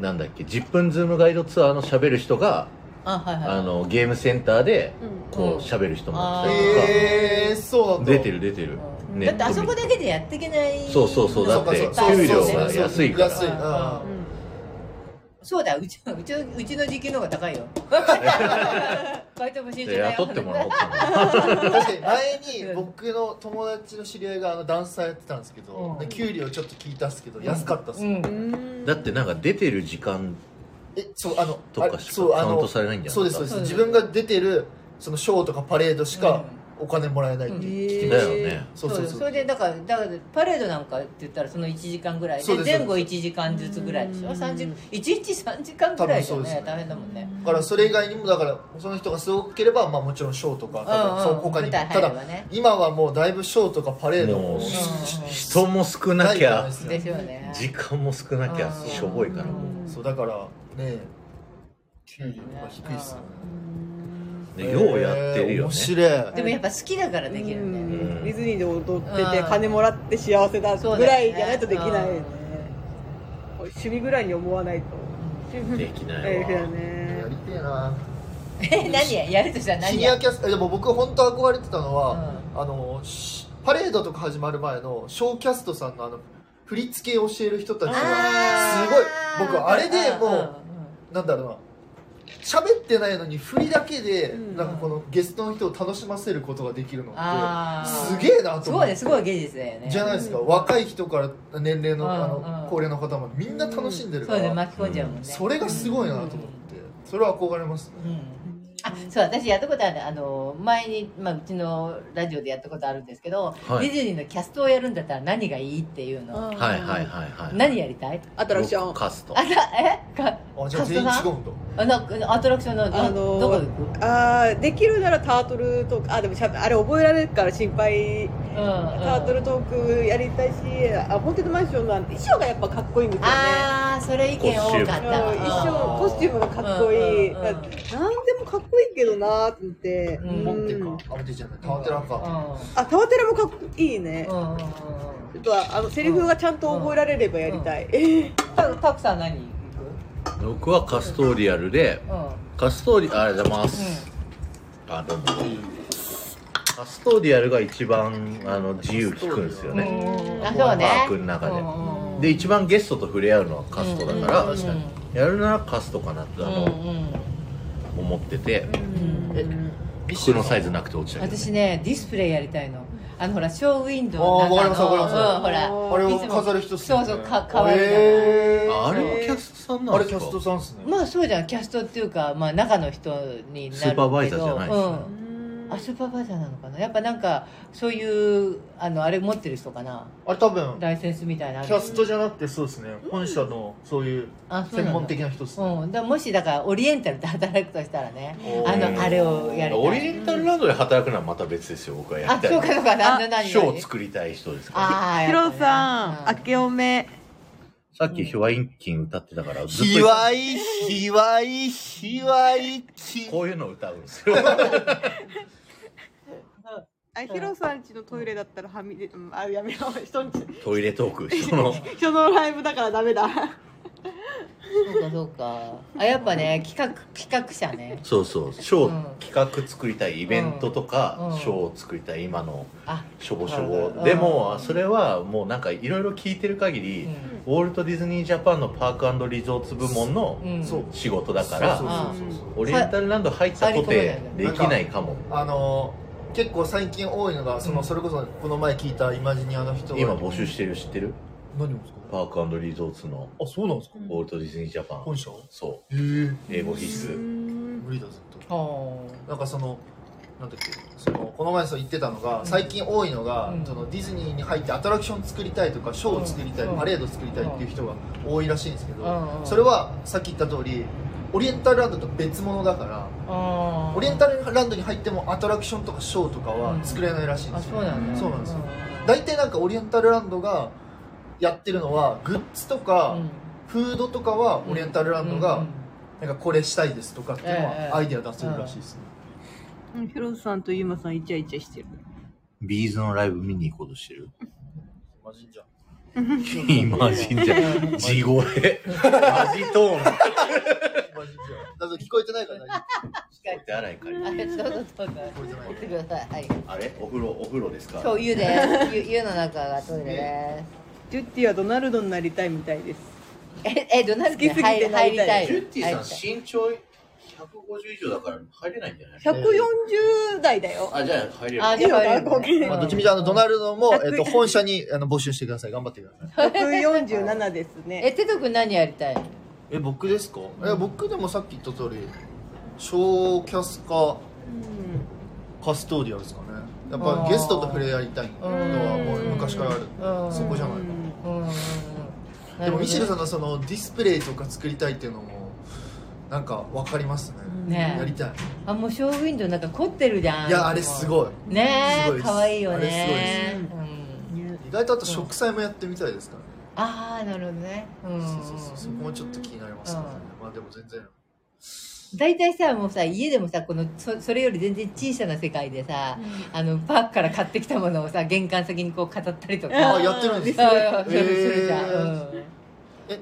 なんだっけ10分ズームガイドツアーの喋る人があはいはい。あのゲームセンターでこう喋る人もやったりとか。えー、そうだ。出てる出てる。だってあそこだけでやっていけない。そうそうそう。だって給料が安いから。安い。うん。そうだ。うちうちのうちの時給の方が高いよ。バイトも新でだよ。雇ってもらおうかな確かに。前に僕の友達の知り合いがあのダンサーやってたんですけど、うん。で給料ちょっと聞いたんですけど、安かったっす、うんうん。だってなんか出てる時間えそうあのとあかしかカウンそうあのトされないんじゃないそうですそうですそうです。自分が出てるそのショーとかパレードしかお金もらえないって聞きました、だよね。そうそうそう。それでだからだからパレードなんかって言ったらその1時間ぐらいそうですで前後1時間ずつぐらいでしょ？3時1日3時間ぐらいじゃ多分そうですね。ね大変だもんね。だからそれ以外にもだからその人がすごければ、まあ、もちろんショーとか多分うん。うんそう他にもただ今はもうだいぶショーとかパレードももううん。人も少なきゃないじゃないですか。でしょうね。時間も少なきゃうんしょぼいから。もうそうだからね。給料が低いっすよね。ねようやってるよ面ね白い。でもやっぱ好きだからできるんだよね。うん。ディズニーで踊っててうん。金もらって幸せだそうだよねぐらいじゃないとできないよね。うん趣味ぐらいに思わないと。できない大変だわね。やりてえな。え 何ややるとしたらシ何や？ニアキャストえでも僕本当憧れてたのは、あのしパレードとか始まる前のショーキャストさんのあの振り付けを教える人たちがあー。すごい。僕あれでもうなんだろうな。喋ってないのに振りだけで、うん。なんかこのゲストの人を楽しませることができるのってすげえなとす思って。ごいねすごい芸術だよね。じゃないですか、若い人から年齢の,、うんあうん。の高齢の方までみんな楽しんでるから、そうね巻き込んじゃうもんね。それがすごいなと思って、それは憧れますね、うんあそう私やったことあるあの前に、まあ、うちのラジオでやったことあるんですけど、はい。ディズニーのキャストをやるんだったら何がいいっていうの、はいはいはいはい何やりたい？アトラクション。カストあらえ？かあじゃあ全員違カストうんだ。あなんかアトラクションのど,、あのーどこ行く？あーできるならタートルトークあでもしゃあれ覚えられるから心配。うんタートルトークやりたいしあホンテッドマンションの衣装がやっぱかっこいいんですよね。ああそれ意見多かったうん衣装コスチュームがかっこいい、うんうんうん。なんでもかっこいいけどなーって、うん。モンテうんかあれでじゃないタワテラか、あタワテラもかっこいいね、うんうんうんうん。ちょっとあのセリフがちゃんと覚えられればやりたい、えー。たたくさん何？行僕はカストーリアルでくうん。カストーリありがとうございます、あどうも。カストーリアルが一番あの自由聞くんですよね、うんあそうね。パークの中で。で一番ゲストと触れ合うのはカストだから、うんうんうんやるならカストかなってあの、うんうん思ってて、のサイズなくて落ちたけど、私ねディスプレイやりたいの。あのほらショーウィンドウあーの中の。わかりますわかります。うんほら。あれをいつも飾る人っすよね。そうそうかかわいいじゃないへー。ああれはキャストさんなんですか？あれキャストさんっすね、まあそうじゃん。キャストっていうか、まあ、中の人になるけど。スーパーバイザーじゃないですね。うんあスーパーバイザーなのかな？やっぱなんかそういうあのあれ持ってる人かな？あれ多分。ライセンスみたいな。キャストじゃなくてそうですね。本社のそういうあそうなんだ。専門的な人っすね。うん、だからもしだからオリエンタルで働くとしたらね。あのあれをやりたい。オリエンタルランドで働くのはまた別ですよ。僕はやりたい。あそうかそうか。なんで何ショーを作りたい人ですから。ああヒロさん、明けおめ。さっきヒワインキン歌ってたからずっとひわいひわいひわいきこういうの歌うんですよ あ、ヒロさんちのトイレだったらはみ出、うんあ、やめろ、人んち、トイレトーク。人の。人のライブだからダメだ。そうかそうか。あやっぱね企画企画者ね。そうそう。ショー、うん。企画作りたいイベントとか、うん。ショーを作りたい今のあしょぼしょうんぼでもそれはもうなんかいろいろ聞いてる限り、うん。ウォルト・ディズニー・ジャパンのパークリゾーツ部門のうん。そう。仕事だから、そうそうそうそう。オリエンタルランド入ったとてできないかも。あの結構最近多いのがその、うん。それこそこの前聞いたイマジニアの人が。今募集してる知ってる？何をですか？パークリゾーツのあそうなんですか、ウォルト・ディズニー・ジャパン。本社そへえ。う英語必須。無理だずっと。ほなんかそのなんだっけ？そのこの前そう言ってたのが、最近多いのが、うん。そのディズニーに入ってアトラクション作りたいとかショーを作りたい、うん。パレード作りたいっていう人が多いらしいんですけど、うん。それはさっき言った通りオリエンタルランドと別物だからあオリエンタルランドに入ってもアトラクションとかショーとかは作れないらしいんあですよ、そうなんだ。そうなんですよ。大体なんかオリエンタルランドがやってるのはグッズとか、フードとかはオリエンタルランドがなんかこれしたいですとかっていうのええ。はアイデア出せるらしいですね、うん、ヒロさんとユーマさんイチャイチャしてる。ビーズのライブ見に行こうとしてる？マジじゃん今じんじゃん地声。マジトーンマジじゃん。だって聞こえてないから大丈手洗い借りあるどうぞどうぞ言ってくださいはいあれ？お風呂お風呂ですか？そう湯で。す湯湯の中がトイレでジュッティはドナルドになりたいみたいです。すええドナルドに好きすぎて入入りたい。ジュッティさん身長150以上だから入れないんじゃない？140代だよ。あじゃあ入れるあいいのかな、合計。まあ、どっちみちあのドナルドも、えっと、本社にあの募集してください。頑張ってください。147ですえね。テト君何やりたいえ僕ですか、え僕でもさっき言った通りショーキャスかカストーディアですかね。やっぱゲストと触れ合いたいのはもう昔からある。うん。そこじゃないかなでもミシェルさんのそのディスプレイとか作りたいっていうのもなんか分かりますね。ね。やりたい。あもうショーウィンドウなんか凝ってるじゃん。いやあれすいごい。ねえすごいいよあれすごいねです。うん。意外とあと植栽もやってみたいですからね、ああなるほどね。うん。そうそうそうそこもちょっと気になりますね、まあでも全然。大体さもうさ家でもさこのそそれより全然小さな世界でさ、あのパークから買ってきたものをさ玄関先にこう飾ったりとか。あやってるんですあかあするするじゃん、へー。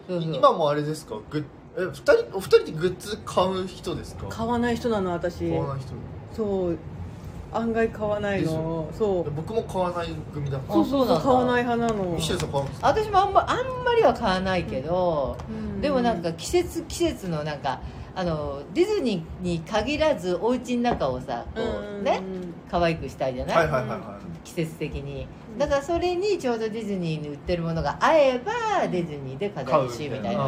うん。え今もあれですか？グッえ二人お二人でグッズ買う人ですか？買わない人なの、私。買。わない人。そう。案外買わないの。そう。僕も買わない組だから。あそうなんだ買わない派なの。ミ。シェルさん買うんですか？私もあんまあんまりは買わないけど、うん。でもなんか季節季節のなんかあのディズニーに限らずお家の中をさこうね可愛くしたいじゃない、はいはいはいはい。季節的に。だからそれにちょうどディズニーに売ってるものが合えばディズニーで飾るしみたいな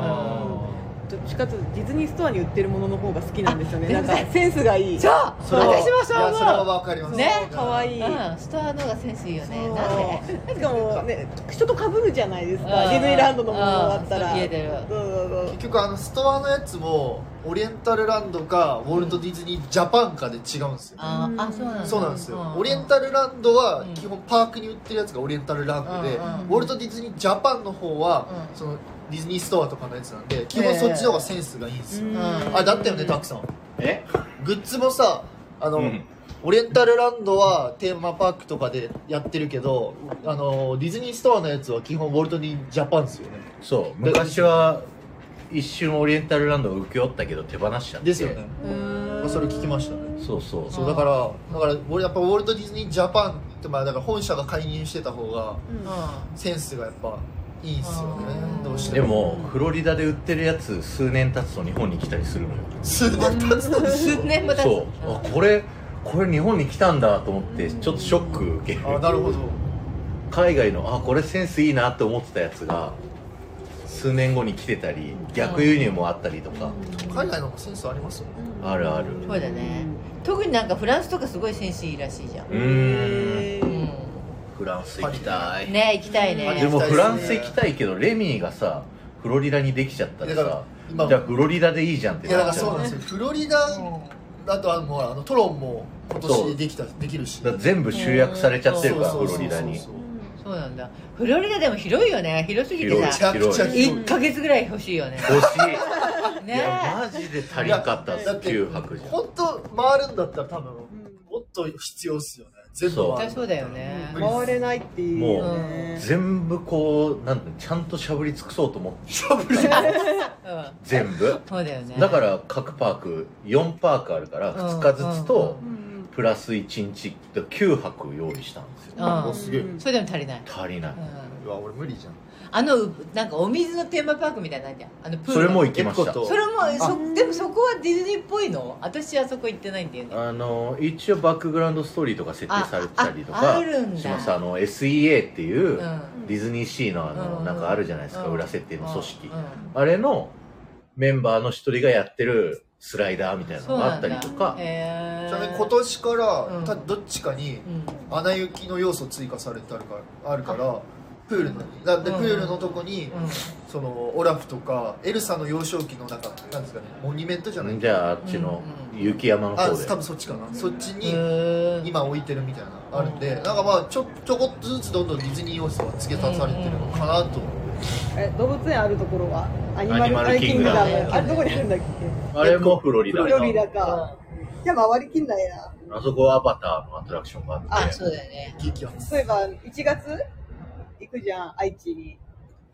どっちかというとディズニーストアに売ってるものの方が好きなんですよね。あなんかセンスがいい。そう。それは私もそういやそれはわかります。ね可愛い。いうん、ストアの方がセンスいいよね。なんで。しかもね人と被るじゃないですか。うん。ディズニーランドのものだったら。うんそう家でそうそうそう。結局あのストアのやつもオリエンタルランドかウォルト・ディズニー・ジャパンかで違うんですよ。あーあそうなんだ。そうなんですよ、うんオリエンタルランドはうん基本パークに売ってるやつがオリエンタルランドで、うんうん。ウォルト・ディズニー・ジャパンの方は、うん。そのディズニーストアとかのやつなんで基本そっちの方がセンスがいいんですよ、うん。あだったよねたくさん。え？グッズもさあの、うん。オリエンタルランドはテーマパークとかでやってるけどあのディズニーストアのやつは基本ウォルト・ディズニー・ジャパンですよね。そう。昔は一瞬オリエンタルランドを請け負ったけど手放しちゃって。ですよね、うん。それ聞きましたね。そうそうそう。だからだから俺やっぱウォルト・ディズニー・ジャパンってまあだから本社が介入してた方がセンスがやっぱいいっすよね。うん。どうしてでもフロリダで売ってるやつ数年経つと日本に来たりするのよ。数年経つと数年も経つ。そう。あこれこれ日本に来たんだと思ってちょっとショック受ける。あなるほど。海外のあこれセンスいいなって思ってたやつが数年後に来てたり逆輸入もあったりとか。海外の方がセンスありますよね。あるある。そうだね。特になんかフランスとかすごいセンスいいらしいじゃん。うーん。うんフランス行きたい。ね行きたいね。でもフランス行きたいけどレミーがさフロリダにできちゃったらだからさ今じゃあフロリダでいいじゃんっていやだなっちゃう。からそうなんですよ。フロリダだとあのもうあのトロンも今年できたできるし。だから全部集約されちゃってるからフロリダに。そうなんだ。フロリダでも広いよね。広すぎてめちさゃくちゃ広い。1ヶ月ぐらい欲しいよね。欲しい。いねやマジで足りんかっただって9泊じゃん。本当回るんだったら多分もっと必要っすよね全部絶対そうだよね。回れないっていうもうね全部こうなんてちゃんとしゃぶり尽くそうと思って。うん。全部。そうだよね。だから各パーク4パークあるから2日ずつとうんプラス1日で9泊用意したんですよ。うんおすげえ。それでも足りない。足りない、うん。うわ俺無理じゃんあのなんかお水のテーマパークみたいなのあるじゃん。あのプールそれも行きました。それもそでもそこはディズニーっぽいの？私はそこ行ってないんだよね。あの一応バックグラウンドストーリーとか設定されてたりとああかあるんだ。します。あの SEA っていう、うん。ディズニーシーのあの、うんなんかあるじゃないですか、うん。裏設定の組織、うん。あれのメンバーの一人がやってるスライダーみたいなのがあったりとか。ちなみに今年から、うん。たどっちかにうん。穴行きの要素追加されてあるからあるからプールに。だってプールのとこに、うん。そのオラフとかエルサの幼少期のなんかなんですかねモニュメントじゃない？じゃああっちの雪山のあ方で、多分そっちかな。そっちに今置いてるみたいなのあるんで。なんかまあちょちょこっとずつどんどんディズニー要素が付け足されてるのかなと。え動物園あるところは？アニマルキングダム。あれどこにあるんだっけ？あれもフロリダ。フロリダか。じゃあ回りきんないなあそこはアバターのアトラクションがあって。あそうだよね。そういえば1月？行くじゃん愛知に、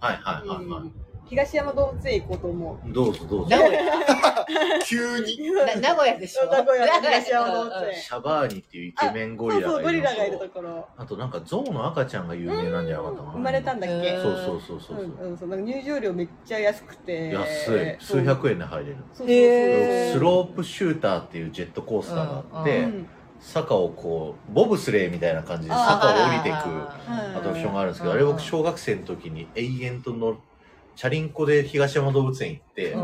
はいはいはいはい、東山動物園行こうと思う。どうぞどうぞ。名古屋。急に？な名古屋でしょ？名古屋。の東山動物園シャバーニっていうイケメンゴリラそうそうゴがいるのリラがいるとところ。あとなんかゾウの赤ちゃんが有名なんじゃなかったかな。生まれたんだっけ、うんそうそうそうそうそう、うんうん、そう。なんか入場料めっちゃ安くて。安い。数百円で入れる。そうそうそうへースロープシューターっていうジェットコースターがあって、うんうん坂をこうボブスレーみたいな感じであ坂を降りていくあアトラクションがあるんですけど、うん。あれ僕小学生の時に永遠と乗るチャリンコで東山動物園行って、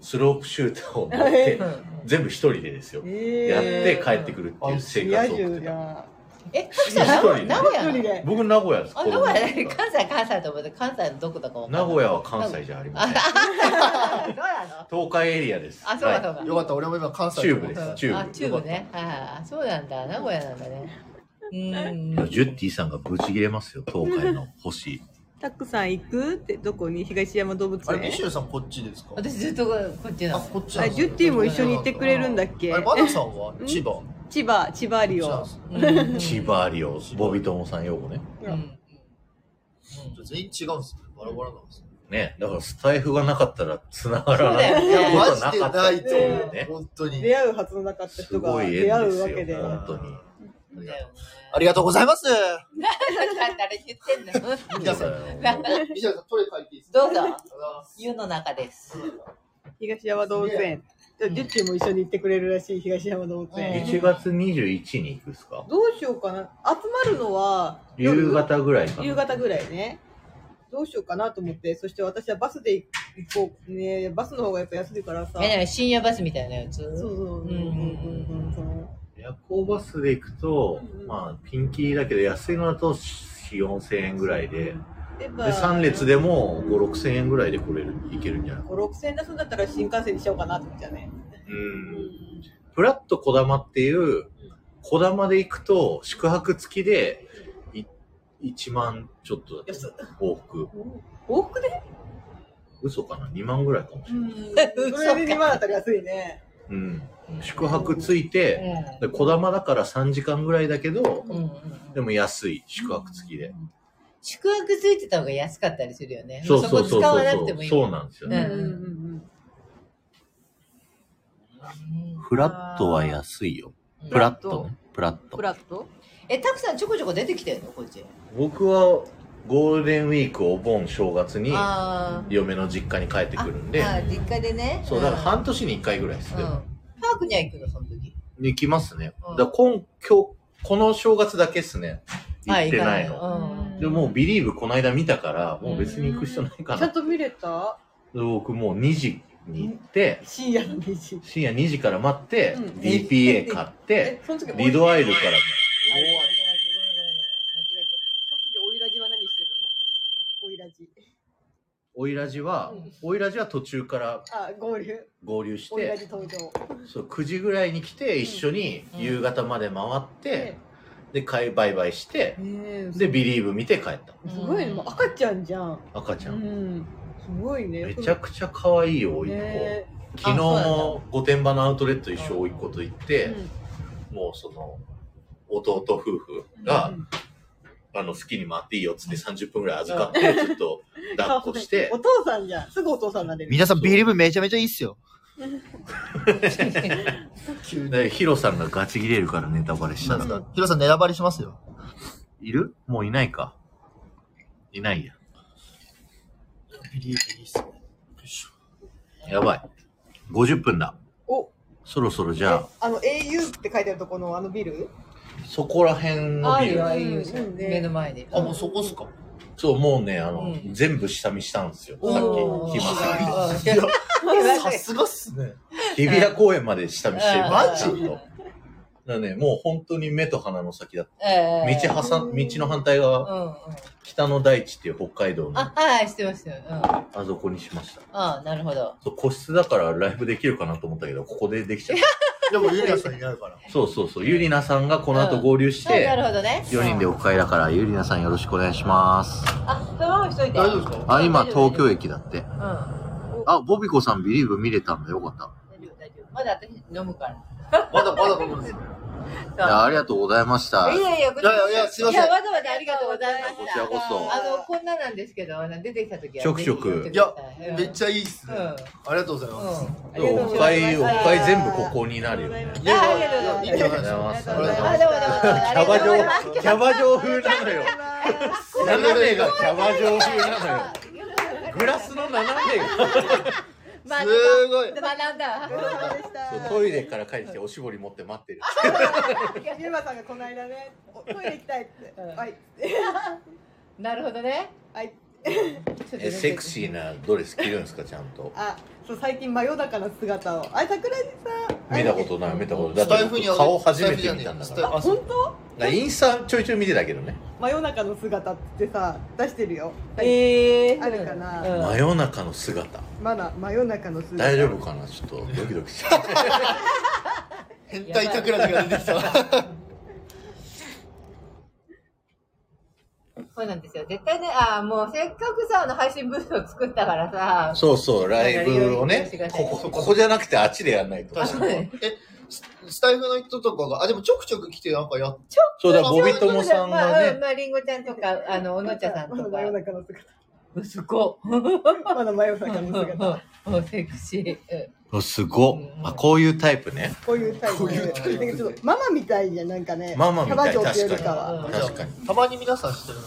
スロープシューターを乗って、うん全部一人でですよ、えやっーて帰ってくるっていう生活を送ってたえかきさん名古名古屋僕名古屋です。あ名古屋。関西関西と思って関西のどこだか名古屋は関西じゃありません。そうなの？東海エリアです。あそうかそうか。はい。よかった。俺も今関西。チューブです。うん。チューブあチューブねはい。そうなんだ。名古屋なんだね。うん。ジュッティさんがブチ切れますよ。東海の星。タックさん行くってどこに？東山動物あれミ園シさんこっちですか？私ずっとこっちなあのこっちなんですあジュッティも一緒に行ってくれるんだっけ？あれマナさんは？千葉千葉千葉リオ。うん千葉リオ。ボビトモさん用語ね。うん。全員違うんですねバラバラなんですねね。だからスタイフがなかったら繋がらないことはマジでなかったないと思う。ね本当に。出会うはずのなかったす人がごい出会縁ですうわけで。よ本当に。ありがとうございます。誰言ってんの皆さんんミシェルさんトレ書いていいですか？どうぞ。湯の中です。東山動物園ジュッチーも一緒に行ってくれるらしい、東山動物園。1月21に行くっすか？どうしようかな。集まるのは夜夕方ぐらいかな。夕方ぐらいね。どうしようかなと思って、そして私はバスで行こう。ねバスの方がやっぱ安いからさ。え、深夜バスみたいなやつ？そうそう。うんうんうんうん。夜行バスで行くと、まあ、ピンキリだけど、安いのだと4、4千円ぐらいで、で、で、3列でも5、6千円ぐらいで来れる、行けるんじゃない？5、6千円出すんだったら新幹線にしようかなと思っちゃうね。うん。フラット小玉っていう、小玉で行くと、宿泊付きで、い1万ちょっとだ往復。往復で？嘘かな ?2 万ぐらいかもしれない。うん。それで2万だったら安いね。うん。宿泊ついて、で小玉だから3時間ぐらいだけど、うんでも安い、宿泊付きで。宿泊ついてた方が安かったりするよね。そうそうそうこ使わな。くてもいい。そうなんですよね。うんうんうんフラットは安いよ。プラット？ね。プラッうん。トフ。ラット？え、たくさんちょこちょこ出てきてるの？こっち。僕はゴールデンウィーク、お盆、正月に嫁の実家に帰ってくるんで、あ、実家でね。そう、だから半年。年に1回ぐらいですうん。ね。パークには行くの、その時。行きますね。うんだ今、今日、この正月だけっすね。行あってないの。うんでももうビリーブこの間見たから、もう別に行く必要ないかな。ちゃんと見れた？で僕もう2時に行って、深夜の2時。深夜2時から待って、うん DPA 買って、リドアイルから、ごめんごめんごめん間違えその？時オイラジは何してるのオイラジ。オイラジは、途中からあ、合流。合流して、ジ登場。そう9時ぐらいに来て、一緒に夕方まで回って、で、買い売買して、えで、ビリーブ見て帰った。すごいね。もう赤ちゃんじゃん。赤ちゃ。うんん。すごいね。めちゃくちゃ可愛いよ、甥っね子。昨日も御殿場のアウトレット一緒甥っ子と行って、うんもうその、弟夫婦が、あの、好きに回っていいよっつって30分ぐらい預かって、ちょっと抱っこしてお、父さんじゃん。すぐお父さんになれる。皆さん、ビリーブめちゃめちゃいいっすよ。で、ヒロさんがガチ切れるからネタバレしたら。ヒロさん、ネタバレしますよ。いる？もういないか。いないや。ビリーブいいっすね。やばい。50分だ。お、そろそろじゃあ、あの au って書いてあるとこのあのビル？そこら辺のビル。ああい目の前で。あ、もうそこっすかそう、もうね、あの、うん全部下見したんですよ。さっき、暇すぎて。うんさすがっすね。日比谷公園まで下見してる。マジちゃんとだね、もう本当に目と鼻の先だった。ええ道挟ん、道の反対側、うんうん。北の大地っていう北海道の、あ、はい、してますよ。うん。ああそこにしました。あ、なるほど。個室だからライブできるかなと思ったけど、ここでできちゃう。でも、ユリアさんいないから。そうそうそう。ゆりなさんがこの後合流しあなるて、ほどね。4人でオフ会だから、ゆりなさんよろしくお願いします。あ、そのまましといて。大丈夫ですか？あ、今東京駅だって。うん。あ、ボビコさんビリーブ見れたんだ。よかった。大丈夫、大丈夫。まだ私飲むから。まだまだ飲むんですよ。いや、ありがとうございました。いやいや、いやいやすいませんいや、わざわざありがとうございました。こちらこそあの、こんななんですけど、出てきた時は。ちょくちょくいやめっちゃいいっすね。うんありがとうございます。うん。ありがとうオフござい会、オますフ会全部ここになるよね。あありがとうございますありがとうございますあ、どうもどうもどうも。ありがとうございますキャバ嬢風なのよ。斜めがキャバ嬢風なのよ。グラスの斜めが。まあすごい。学んだ。そうた。トイレから帰ってきておしぼり持って待ってる。ゆうまさんがこの間ね、おトイレ行きたいって。うんはい。なるほどね。はい。え、セクシーなドレス着るんですか、ちゃんと？あ、そう最近真夜中の姿を。あ、桜地さん。見たことない、見たことない。だって顔初めて見たんだから。あ、本当？だからインスタちょいちょい見てたけどね。真夜中の姿ってさ出してるよ。ええあるかなうん真夜中の姿。まだ真夜中の姿。大丈夫かな？ちょっとドキドキしちゃう。変態桜地が出てきた。そうなんですよ。絶対ね、あーもうせっかくさ、あの配信ブースを作ったからさ、そうそう、ライブをね、ここ、ここじゃなくてあっちでやんないと。確かに。え、ススタイフの人とかが、あ、でもちょくちょく来てなんかやっそうだ、ボビトモさんまあ、がね、うんまあ、りんごちゃんとか、あの、おのちゃさんとかまだ真。夜中の姿。すごまだ真夜中の姿。もう セクシー。うんおすごっあ、こういうタイプね。こういうタイプ。こういうタイプなんかちょっとママみたいじゃんなんかね。ママみたい、キャバ嬢っていうよ確かりかは。に。確かに。たまに皆さんしてる。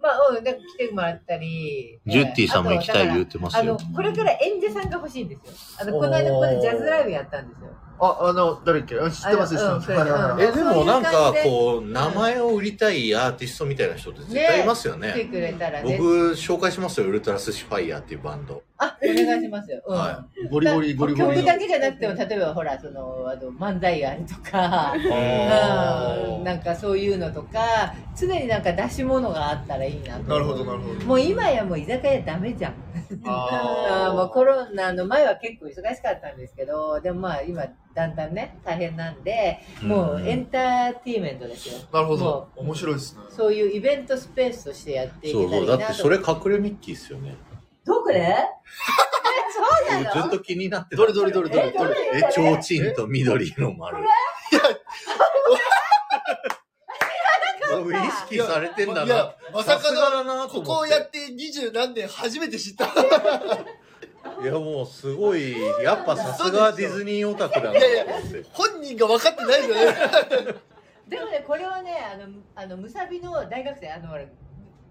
まあ、うん、なんか来てもらったり。ジュッティさんも行きたい言ってますよあの、これから演者さんが欲しいんですよ。あの、この間ここでジャズライブやったんですよ。あ、あの、誰っけ？あ知ってます、知ってます。えでもなんかこう名前を売りたいアーティストみたいな人って絶対いますよね。来てくれたらね。僕紹介しますよ。ウルトラスシファイヤーっていうバンド、あ、お願いしますよ。うん。はゴリゴリ、ゴリゴリ。曲だけじゃなくても、例えばほら、その、あの、漫才あるとか、あうん、なんかそういうのとか、常になんか出し物があったらいいなと。なるほど、なるほど。もう今やもう居酒屋ダメじゃん。あー もうあコロナの前は結構忙しかったんですけど、でもまあ今だんだんね、大変なんで、もうエンターテインメントですよ。ーなるほど面白いですね。そういうイベントスペースとしてやっていそうそうけたらいいなと。だってそれ隠れミッキーですよねどこで？えそうなの？ずっと気になってた。どれどれどれどれ？えどれ？えちょうちんと緑の丸。意識されてんだな。いや、まさかの、ここをやって二十何年初めて知った。いやもうすごいやっぱさすがディズニーオタクだな。といや本人が分かってないじゃないでもね、これはね、あの、あの、むさびの大学生、あの、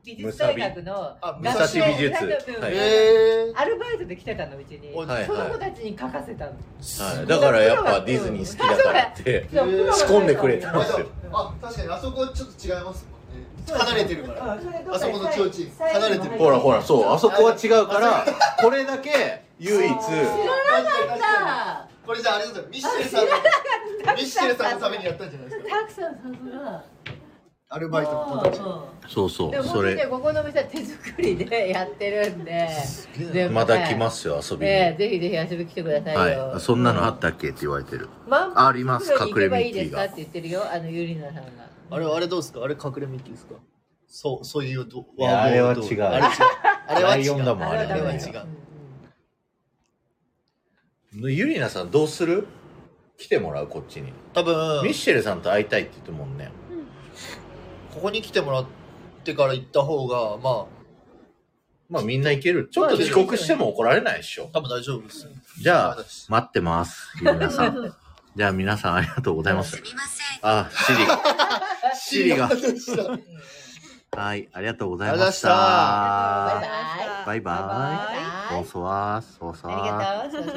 美術大学のあ武蔵美術学はい。えアルバイトで来てたの、うちに。はいはいその子たちに書かせたの。はい、だからやっぱディズニー好きだからって仕込んでくれたんですよ。あ、確かにあそこちょっと違いますもんね。そう離れてるから。あそこの提灯離れてるほらほらそうあそこは違うからこれだけ唯一。確かに確かさに。これじゃああれですよ、ミッシェルさんの、ミッシェルさんのためにやったんじゃないですか。たくさんさすが。アルバイトの子たち。うん。そうそでも本当にねうそれここの店は手作りでやってるんで。でもまた来ますよ遊びに、ええぜひぜひ遊びに来てくださいよ。はい。そんなのあったっけって言われてる。満あります。隠れミッキーが。ですかって言ってるよ、あのゆりなさんが。あれ、あれどうですか？あれ隠れミッキーですか？そう、そういうど、いやあれは違う？あれ違う。あれは違う。ライオンだもんあれあれは違う。ゆりなさんどうする？来てもらうこっちに、多分、ミッシェルさんと会いたいって言ってるもんねここに来てもらってから行った方が、ままあみんな行ける。ちょっと遅刻しても怒られないでしょ。あ、多分大丈夫です。じゃあ待ってますゆりなさん。じゃあ皆さんありがとうございます。あシリ。が シリが。はいありがとうございましありがとうございました。たバイバイ。バイバイ。バイバイ。ボンソワーソワソワありがとう。そうそう